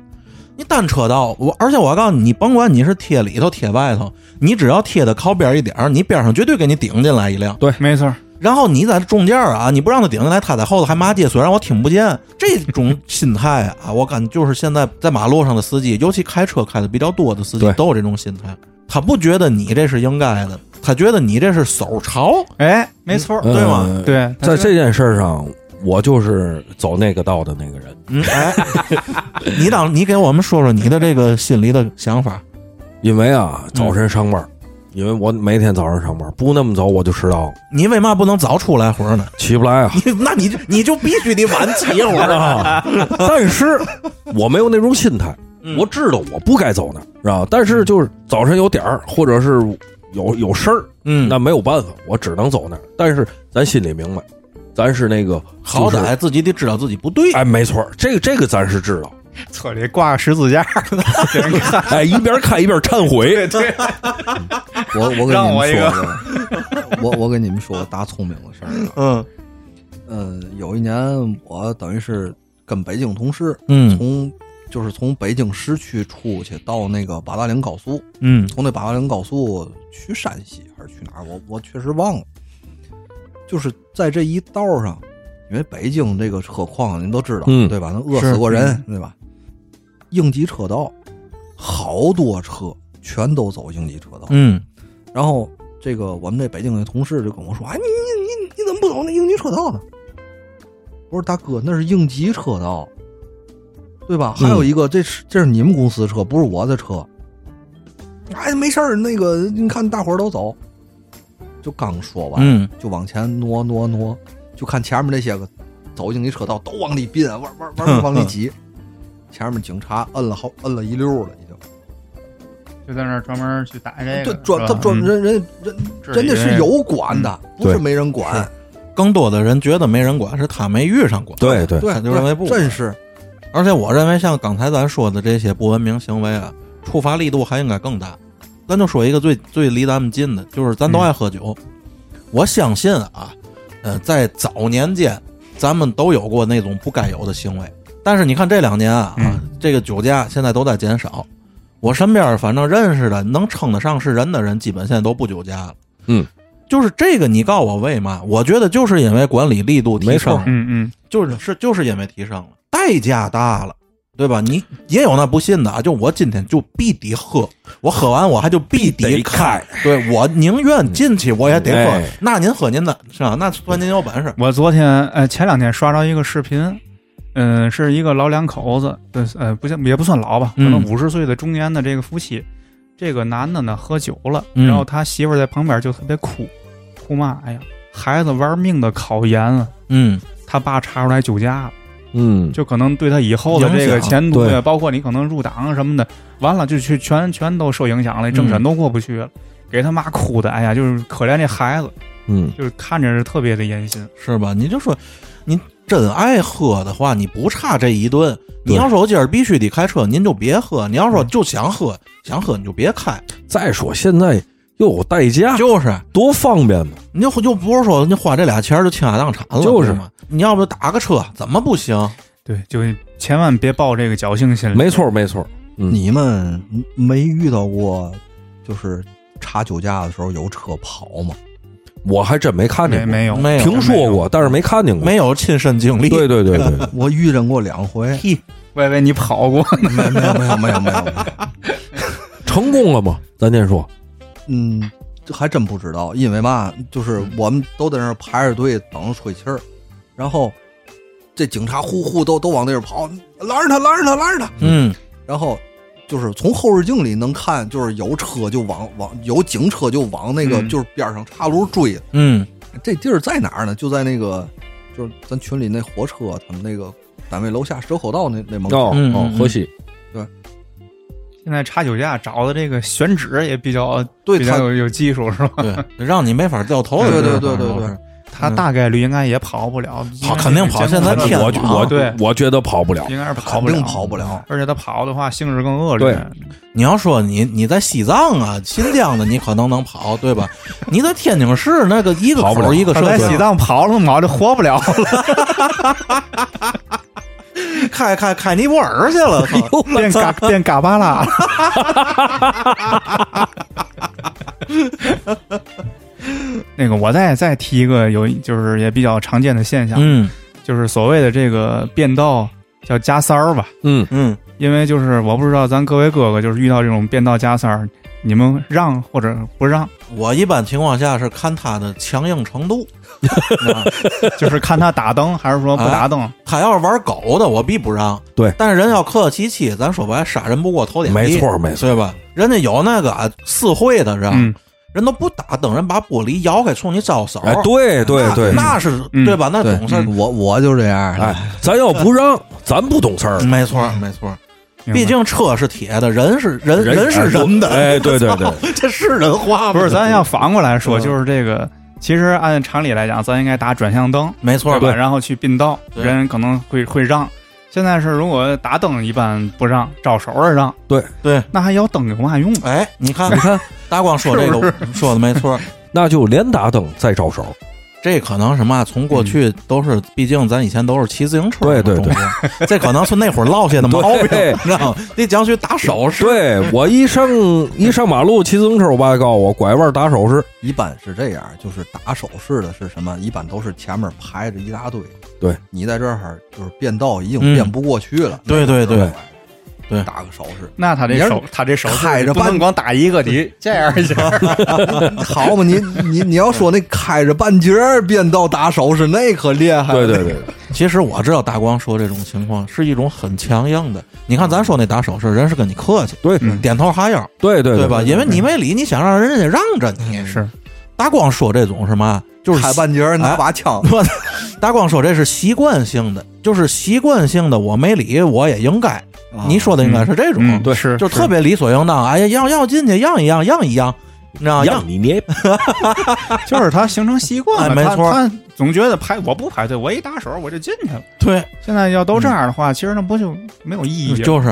你单车道，我而且我告诉你，你甭管你是贴里头贴外头，你只要贴的靠边一点儿，你边上绝对给你顶进来一辆。对没错。然后你在中间啊，你不让他顶进来，他在后头还骂街，虽然我听不见。这种心态啊，我感觉就是现在在马路上的司机，尤其开车开的比较多的司机，都有这种心态。他不觉得你这是应该的，他觉得你这是手潮，哎，没错。对吗呃对，在这件事儿上，我就是走那个道的那个人，嗯，哎，你当你给我们说说你的这个心里的想法。因为啊，早晨上班，因为我每天早上上班，不那么早我就迟到了，你为嘛不能早出来活儿呢？起不来啊。你 那你就你就必须得晚起会儿啊！但是我没有那种心态，嗯我知道我不该走那儿，知道吧？但是就是早晨有点儿，或者是有有事儿，嗯，那没有办法，我只能走那儿。但是咱心里明白，咱是那个好就是歹自己得知道自己不对。哎，没错，这个这个咱是知道。车里挂个十字架。哎，一边看一边忏悔。对，我我跟你们说个，我我跟你们说个大聪明的事儿啊。嗯嗯，有一年我等于是跟北京同事嗯从就是从北京市区出去到那个八达岭高速，嗯从那八达岭高速去山西还是去哪儿？我我确实忘了。就是在这一道上，因为北京这个车况您都知道，嗯对吧？能饿死过人，对吧？应急车道，好多车全都走应急车道。嗯然后这个我们这北京的同事就跟我说：“哎，你你你你怎么不走那应急车道呢？”我说：“大哥，那是应急车道，对吧？还有一个，这是这是你们公司的车，不是我的车。”哎，没事儿，那个你看大伙儿都走，就刚说完，嗯就往前挪挪挪，就看前面那些个走应急车道都往里并，往往往往里挤，前面警察摁了好摁了一溜了，已经。就在那儿专门去打这个，对，专他专人人人人家是有管的，不是没人管。更多的人觉得没人管，是他没遇上过。对对，对，他就认为不真是而且我认为，像刚才咱说的这些不文明行为啊，处罚力度还应该更大。咱就说一个最最离咱们近的，就是咱都爱喝酒。我相信啊，呃，在早年间，咱们都有过那种不该有的行为。但是你看这两年啊，嗯这个酒驾现在都在减少。我身边反正认识的能称得上是人的人，基本现在都不酒驾了。嗯，就是这个，你告我为嘛？我觉得就是因为管理力度提升了，嗯嗯，就是是就是因为提升了，代价大了，对吧？你也有那不信的啊，就我今天就必得喝，我喝完我还就必得开，对我宁愿进去我也得喝。哎那您喝您的是吧？那算您有本事。我昨天呃前两天刷着一个视频，嗯、是一个老两口子，对，呃，不像也不算老吧，可能嗯五十岁的中年的这个夫妻，这个男的呢喝酒了，嗯。然后他媳妇在旁边就特别哭，哭嘛，哎呀，孩子玩命的考研了，嗯。他爸查出来酒驾了，嗯，就可能对他以后的这个前途，呀包括你可能入党什么的，完了就去全全都受影响了，政审都过不去了，给他妈哭的，哎呀，就是可怜这孩子，嗯，就是看着是特别的严心。是吧？你就说，你真爱喝的话，你不差这一顿。你要说我今儿必须得开车，您就别喝；你要说就想喝，想喝你就别开。再说现在又有代驾，就是，多方便嘛。你就就不是说你花这俩钱就倾家荡产了，就是嘛？你要不打个车，怎么不行？对，就千万别抱这个侥幸心理。没错没错，嗯你们没遇到过，就是查酒驾的时候有车跑吗？我还真没看见过，没没有没有听说过，但是没看见过。没有亲身经历。对对对对，我遇见过两回，屁，我以为你跑过没有没有没有没有没有，成功了吗？咱先说，嗯，这还真不知道，因为嘛，就是我们都在那儿排着队等着吹气儿，然后这警察呼呼都都往那儿跑，拦着他，拦着他，拦着他，嗯。然后就是从后视镜里能看，就是有车就往往有警车就往那个、嗯。就是边上岔路追。嗯。这地儿在哪儿呢？就在那个就是咱群里那火车他们那个单位楼下蛇口道那那门口。哦嗯嗯，哦河西，现在查酒驾找的这个选址也比较对他比较有有技术，是吧？对，让你没法掉头的对。对对对对他大概率应该也跑不了，跑肯定跑现在天我网我对我觉得跑不了。应该是跑不了，肯定跑不了而且他跑的话性质更恶劣。对你要说你你在西藏啊、新疆的，你可能能跑，对吧？你在天津市那个一个跑不了口一个在西藏跑了，跑就活不了了。开开开尼泊尔去了，操变嘎变嘎巴拉了。那个，我再再提一个有，就是也比较常见的现象，嗯就是所谓的这个变道叫加塞儿吧。嗯，嗯，因为就是我不知道咱各位哥哥就是遇到这种变道加塞儿，你们让或者不让，我一般情况下是看他的强硬程度。啊 就是看他打灯还是说不打灯。他要是玩狗的，我必不让。对但是人要客客气气，咱说白了，杀人不过头点地，没错没错对吧？人家有那个啊私会的人，嗯，人都不打灯，人把玻璃摇开冲你招手。哎，对对对，那那是嗯对吧？那对懂事儿。我我就这样。哎，咱要不让，咱不懂事儿。没错，没错。毕竟车是铁的，人是人，人是人的。哎，对对对，这是人话吗？不是，咱要反过来说，嗯就是这个，其实按常理来讲，咱应该打转向灯，没错对吧？然后去并道，对人可能会会让。现在是如果打灯一般不让，招手的让，对对，那还要灯有嘛用？哎，你看 你，看，大光说这个说的没错。那就连打灯再招手。这可能什么？从过去都是，毕竟咱以前都是骑自行车，对对对，这可能是那会儿落下的毛病，知道吗？得讲去打手势，对我一上一上马路骑自行车，我爸告诉我拐弯打手势。一般是这样，就是打手势的是什么？一般都是前面排着一大堆，对你在这儿就是变道已经嗯变不过去了，对对对对打个手势，那他这手，他这手势开着半光打一个，你这样一下。好嘛？你你你要说那开着半截儿变道打手势，那可厉害了。对对对，其实我知道大光说这种情况是一种很强硬的。你看咱说那打手势，人是跟你客气，对嗯点头哈腰，对对对吧？因为你没理，你想让人家让着你。是大光说这种是嘛？就是开半截儿拿把枪，大光说这是习惯性的，就是习惯性的，我没理我也应该。你说的应该是这种，嗯对是就特别理所应当。哎呀，要要进去，让一让，让一让，你知道吗？让你捏，就是他形成习惯了，哎没错他他总觉得排我不排队，我一打手我就进去了。对，现在要都这样的话，其实那不就没有意义？就是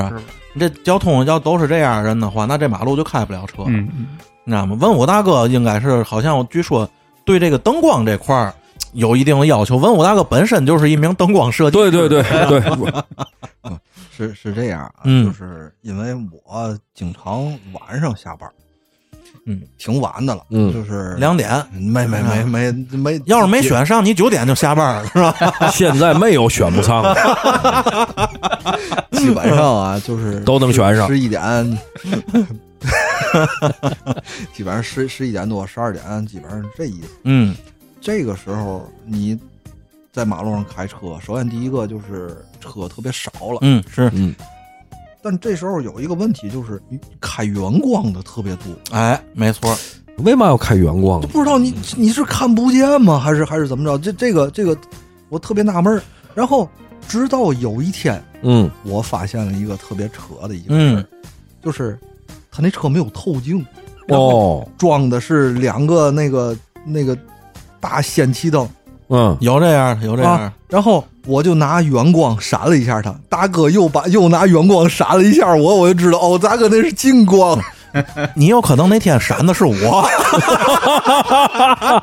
你这交通要都是这样人的话，那这马路就开不了车。嗯，嗯你知道吗？文武大哥应该是好像据说对这个灯光这块儿有一定的要求。文武大哥本身就是一名灯光设计师，对对对对，是是这样啊，嗯就是因为我经常晚上下班，嗯，挺晚的了，嗯就是两点。没没没没没，要是没选上，你九点就下班了，是吧？现在没有选不上的，基本上啊，就是都能选上十一点，基本上十十一点多十二点，基本上是这意思。嗯这个时候你在马路上开车，首先第一个就是车特别少了，嗯，是，嗯，但这时候有一个问题就是你开远光的特别多，哎，没错，为嘛要开远光就？不知道你你是看不见吗，还是还是怎么着？这这个这个我特别纳闷儿。然后直到有一天，嗯，我发现了一个特别扯的一个事儿，嗯。就是他那车没有透镜，哦，装的是两个那个那个大氙气灯嗯，有这样的，有这样的啊，然后我就拿远光闪了一下他，大哥又把又拿远光闪了一下我，我就知道哦，大哥那是近光。你有可能那天闪的是我，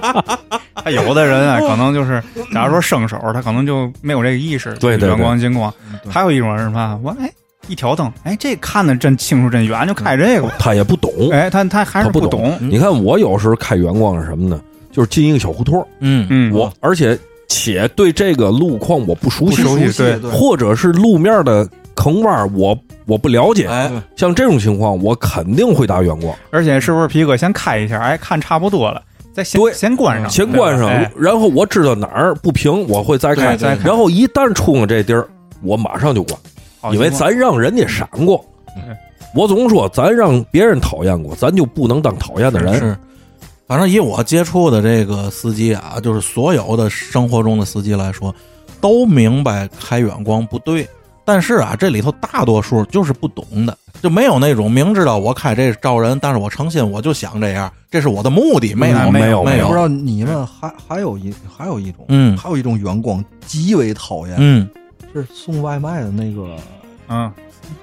他有的人啊，可能就是，假如说生手，他可能就没有这个意识，对对对远光近光。还有一种人是什么？我哎，一挑灯，哎，这看的真清楚真远，就开这个。他也不懂，哎，他他还是他不懂。你看我有时候开远光是什么呢？就是进一个小胡同儿，嗯。嗯，我而且且对这个路况我不熟悉，不熟悉对对。或者是路面的坑洼我我不了解，哎，像这种情况我肯定会打远光，而且是不是皮哥先开一下？哎，看差不多了，再先对先关上，先关上，哎然后我知道哪儿不平，我会再开，再开然后一旦出了这地儿，我马上就关，因为咱让人家闪过。嗯。我总说，咱让别人讨厌过，咱就不能当讨厌的人。是。反正以我接触的这个司机啊，就是所有的生活中的司机来说，都明白开远光不对。但是啊，这里头大多数就是不懂的，就没有那种明知道我开这招人，但是我诚心我就想这样，这是我的目的，没有嗯没有没没有不知道你们还还有一还有一种，嗯还有一种远光极为讨厌，嗯，是送外卖的那个，嗯，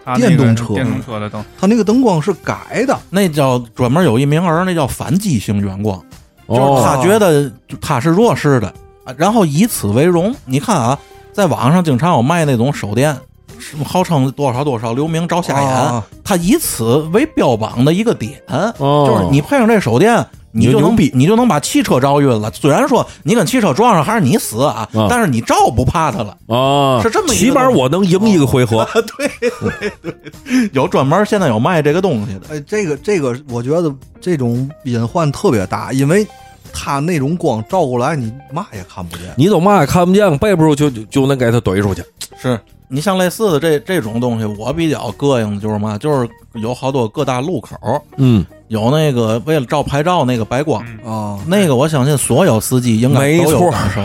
他那个电动车。电动车的灯，他那个灯光是改的，那叫专门有一名儿，那叫反击性远光，就是哦，他觉得就他是弱势的，啊然后以此为荣。你看啊，在网上经常有卖那种手电，什么号称多少多少流明照瞎眼，啊他以此为标榜的一个点，哦。就是你配上这手电。你就能你就牛逼你就能把汽车照晕了。虽然说你跟汽车撞上还是你死啊，啊但是你照不怕他了。啊，是这么一个起码我能赢一个回合。对对对 有专门现在有卖这个东西的，哎，这个这个，我觉得这种隐患特别大，因为他那种光照过来，你嘛也看不见。你都嘛也看不见，背不住就就就能给他怼出去。是你像类似的这这种东西，我比较膈应的就是嘛，就是有好多各大路口嗯，有那个为了照牌照那个白光，啊，那个我相信所有司机应该都有没错感受，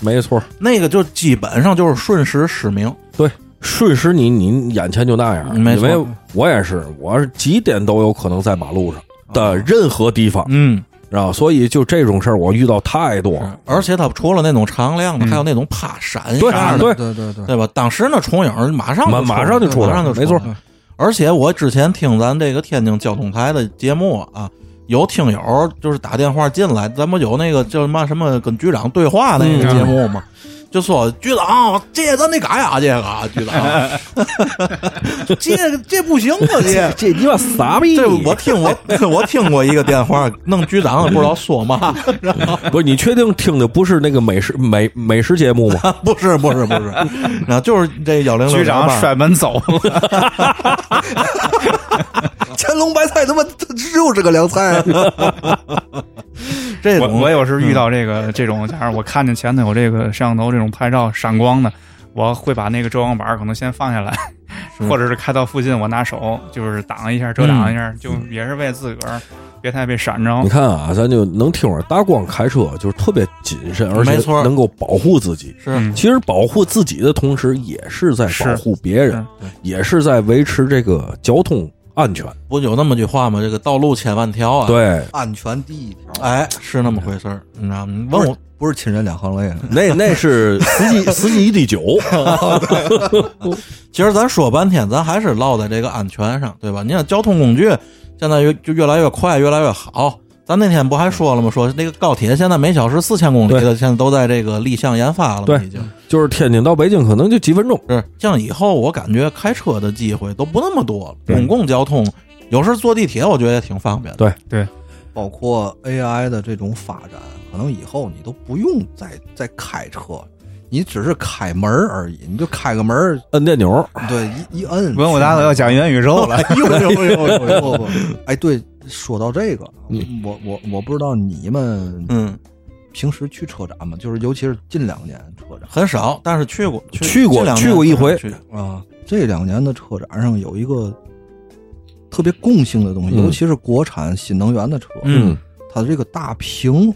没错，那个就基本上就是瞬时失明。对瞬时你你眼前就那样。没错因为我也是，我是几点都有可能在马路上的任何地方，嗯，知道吧所以就这种事儿我遇到太多了。而且它除了那种常亮的，嗯还有那种啪闪对啥的，对对对对，对吧？当时那重影马上马就马上就出来马上就没错而且我之前听咱这个天津交通台的节目啊，有听友就是打电话进来，咱不有那个叫什么什么跟局长对话那个嗯节目吗？就说局长，这咱得改啊，这个啊局长，这这不行啊，这。这你妈傻逼！这我听我 我听过一个电话，弄局长不知道说嘛，不是你确定听的不是那个美食美美食节目吗？不是不是不是，然后就是这幺零六局长摔门走了，乾隆白菜他妈它只有这个凉菜，这种我我有时遇到这个这种，假如我看见前头有这个摄像头这种拍照闪光的，我会把那个遮光板可能先放下来，或者是开到附近，我拿手就是挡一下、遮挡一下，就也是为自个儿别太被闪着。你。看啊，咱就能听着大光开车就是特别谨慎，而且没错能够保护自己。是。嗯。其实保护自己的同时，也是在保护别人，也是在维持这个交通安全。不有那么句话吗？这个道路千万条啊，，对，安全第一条。哎，是那么回事儿，你知道吗？你不是问我不是亲人两行泪，那那是司机司机一滴酒。其实咱说半天，咱还是落在这个安全上，对吧？你看交通工具现在越就越来越快，越来越好。咱那天不还说了吗？说那个高铁现在每小时四千公里的，现在都在这个立项研发了已经就是天津到北京可能就几分钟。是。像以后我感觉开车的机会都不那么多了，公共交通有时坐地铁我觉得也挺方便的。对包括 AI 的这种发展，可能以后你都不用再再开车，你只是开门而已，你就开个门儿，摁电钮，对，一一摁。文武大都要讲元宇宙了，有有有有有有。哎，对，说到这个，嗯我我我不知道你们嗯，平时去车展吗？就是尤其是近两年车展很少，但是去过，去去过两去过一回啊，这两年的车展上有一个特别共性的东西，嗯尤其是国产新能源的车，嗯，它的这个大屏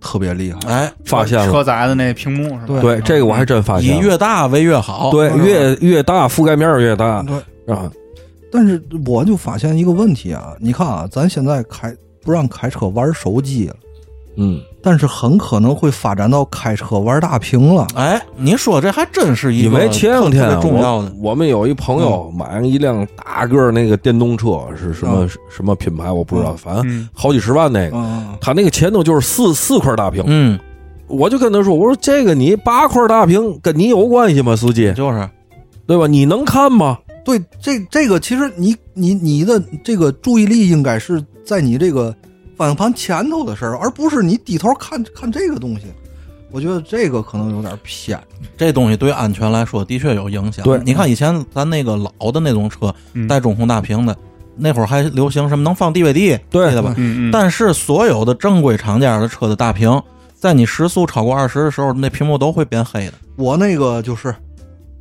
特别厉害。哎，发现了。车载的那屏幕是吧？对对，这个我还真发现你。越大为越好。对，嗯越越大覆盖面越大对，啊。但是我就发现一个问题啊，你看啊，咱现在开不让开车玩手机了，嗯，但是很可能会发展到开车玩大屏了。哎，你说这还真是一个因为前两天特啊别重要的我我们有一朋友买了一辆大个儿那个电动车，是什么嗯什么品牌我不知道，反正嗯，好几十万那个。嗯，他那个前头就是四四块大屏，嗯，我就跟他说：“我说这个你八块大屏跟你有关系吗，司机？就是对吧？你能看吗？对，这这个其实你你你的这个注意力应该是在你这个方向盘前头的事儿，而不是你低头看看这个东西。我觉得这个可能有点偏。这东西对安全来说的确有影响。对你看以前咱那个老的那种车嗯带中控大屏的，那会儿还流行什么能放 DVD，对记得吧？嗯嗯，但是所有的正规厂家的车的大屏，在你时速超过二十的时候，那屏幕都会变黑的。我那个就是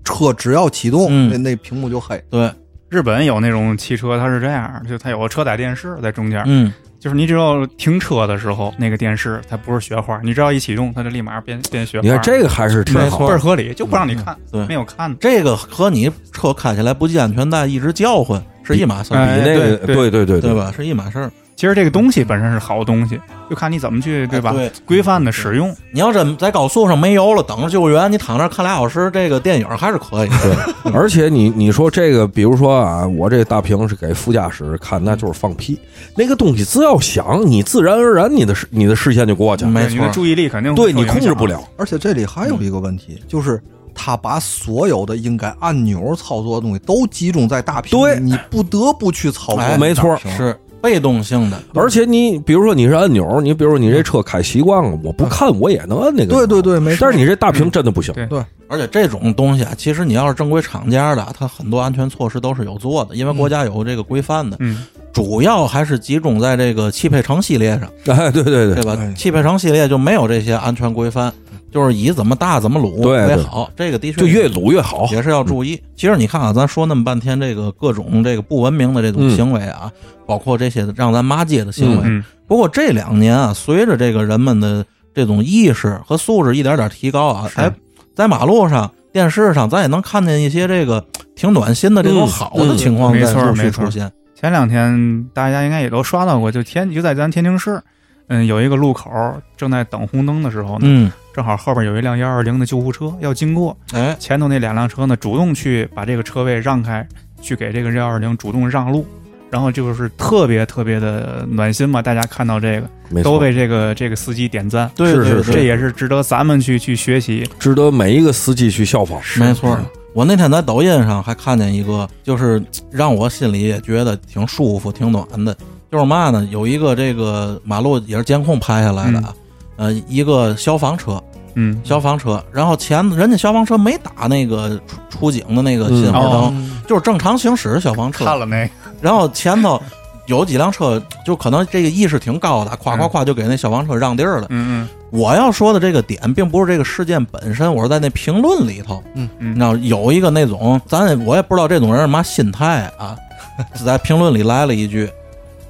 车只要启动，嗯那那屏幕就黑。对，日本有那种汽车，它是这样，就它有个车载电视在中间，嗯，就是你只要停车的时候，那个电视它不是雪花，你只要一启动，它就立马变变雪花。你看这个还是挺好倍儿合理，就不让你看，对没有看的。这个和你车开起来不系安全带一直叫唤是一码事儿，哎比那个对对对对对？吧？是一码事儿。其实这个东西本身是好东西，就看你怎么去，对吧？哎对规范的使用。你要真在高速上没油了，等着救援，你躺那儿看俩小时，这个电影还是可以的。对，而且你你说这个，比如说啊，我这大屏是给副驾驶看，那就是放屁。那个东西只要响，你自然而然你的视你的视线就过去了，没错你的注意力肯定对你控制不了。而且这里还有一个问题，就是他把所有的应该按钮操作的东西都集中在大屏，对你不得不去操作哎。没错是被动性的，而且你比如说你是按钮，你比如说你这车开习惯了，我不看我也能按那个。对对对，没错。但是你这大屏真的不行。对而且这种东西啊，其实你要是正规厂家的，它很多安全措施都是有做的，因为国家有这个规范的。嗯，主要还是集中在这个汽配城系列上，哎，对对对，对吧哎？汽配城系列就没有这些安全规范，就是以怎么大怎么撸对对为好。这个的确就越卤越好。也是要注意。其实你看啊，咱说那么半天这个各种这个不文明的这种嗯行为啊，包括这些让咱骂街的行为。嗯，不过这两年啊，随着这个人们的这种意识和素质一点点提高啊，是哎，在马路上、电视上，咱也能看见一些这个挺暖心的这种嗯好的情况没错在陆续没错出现。前两天大家应该也都刷到过，就天就在咱天津市，嗯，有一个路口正在等红灯的时候呢，嗯，正好后边有一辆幺二零的救护车要经过，哎，前头那两辆车呢主动去把这个车位让开，去给这个幺二零主动让路。然后就是特别特别的暖心嘛，大家看到这个，都为这个这个司机点赞，对对对是是这也是值得咱们去去学习。值得每一个司机去效仿。没错。我那天在抖音上还看见一个，就是让我心里也觉得挺舒服、挺暖的。就是嘛呢？有一个这个马路也是监控拍下来的啊，呃，一个消防车，嗯，消防车，然后前人家消防车没打那个出出警的那个信号灯，哦。就是正常行驶消防车。看了没？然后前头有几辆车，就可能这个意识挺高的，夸夸夸就给那消防车让地儿了。嗯我要说的这个点，并不是这个事件本身，我是在那评论里头，嗯你知道有一个那种，咱也我也不知道这种人是嘛心态啊，在评论里来了一句，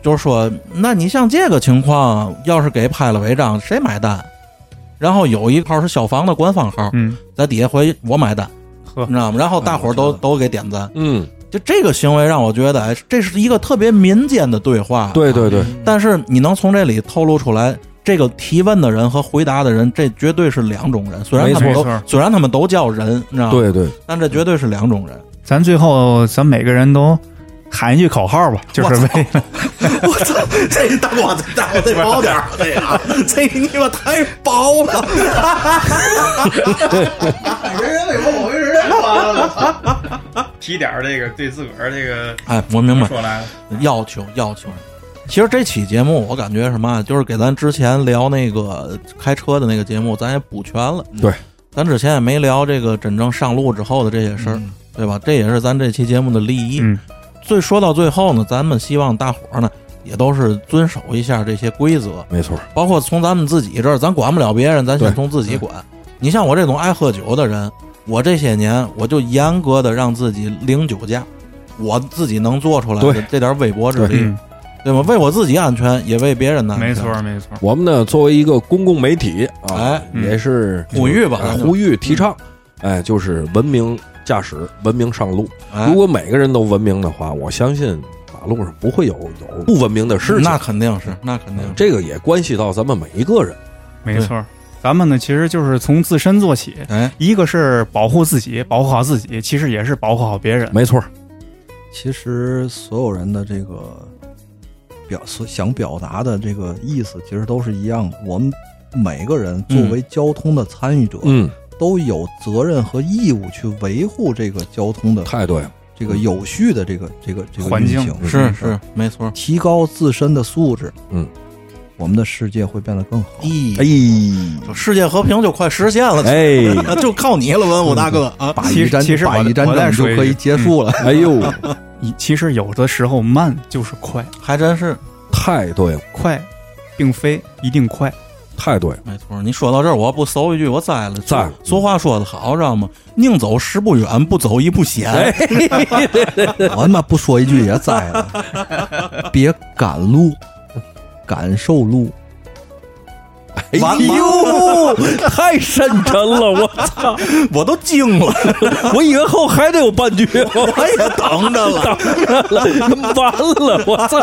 就是说，那你像这个情况，要是给拍了违章，谁买单？然后有一号是消防的官方号，嗯在底下回我买单，你知道吗？然后大伙儿都都给点赞，嗯，就这个行为让我觉得，哎，这是一个特别民间的对话。对对对，但是你能从这里透露出来，这个提问的人和回答的人，这绝对是两种人。虽然他们都没错虽然他们都叫人，你知道吗？对对，但这绝对是两种人。咱最后咱每个人都喊一句口号吧，就是为了 我操，这大瓜子大瓜这薄点儿，这呀，这你妈太薄了。人人为我，我为人人。提点这个对自个儿这个哎，我明白。说来了，要求要求。其实这期节目我感觉什么，就是给咱之前聊那个开车的那个节目，咱也补全了。对，咱之前也没聊这个真正上路之后的这些事儿，对吧？这也是咱这期节目的利益。嗯最说到最后呢，咱们希望大伙儿呢也都是遵守一下这些规则，没错，包括从咱们自己这儿，咱管不了别人，咱先从自己管。你像我这种爱喝酒的人，我这些年我就严格的让自己零酒驾，我自己能做出来的这点微薄之力，嗯，对吗？为我自己安全，也为别人的安全。没错没错，我们呢作为一个公共媒体啊，哎嗯也是呼吁吧哎呼吁提倡，哎，就是文明驾驶，文明上路。哎如果每个人都文明的话，我相信马路上不会有有不文明的事情。那肯定是，那肯定是。这个也关系到咱们每一个人。没错。咱们呢，其实就是从自身做起，哎，一个是保护自己，保护好自己，其实也是保护好别人。没错，其实所有人的这个表所想表达的这个意思，其实都是一样的。我们每个人作为交通的参与者，嗯，都有责任和义务去维护这个交通的太对了，这个有序的这个这个这个环境，是是没错。提高自身的素质，嗯，我们的世界会变得更好。咦，哎就世界和平就快实现了，哎那 就靠你了，文武大哥啊！巴以战其实其实我巴以战我再争就可以结束了。哎呦，其实有的时候慢就是快，还真是太对了，快并非一定快。太对了，没错。你说到这儿，我不搜一句，我栽了。栽俗话说得好，知道吗？宁走十步远，不走一步险。我他妈不说一句也栽了，别赶路，感受路。哎呦，太深沉了，我操！我都惊了，我以为后还得有半句，我也等着了。完了，我操！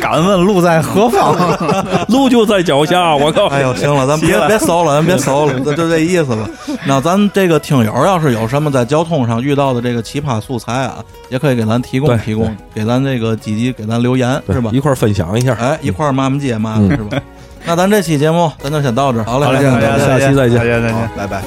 敢问路在何方？路就在脚下，我靠！哎呦，行了，咱别别搜了，咱别搜了，就就这意思吧。那咱这个听友要是有什么在交通上遇到的这个奇葩素材啊，也可以给咱提供提供，给咱这个积极给咱留言是吧一？块儿分享一下。哎，一块儿骂骂街骂嗯是吧？那咱这期节目咱就先到这儿，好嘞，好嘞，再见大家下期再见大家再见。拜拜。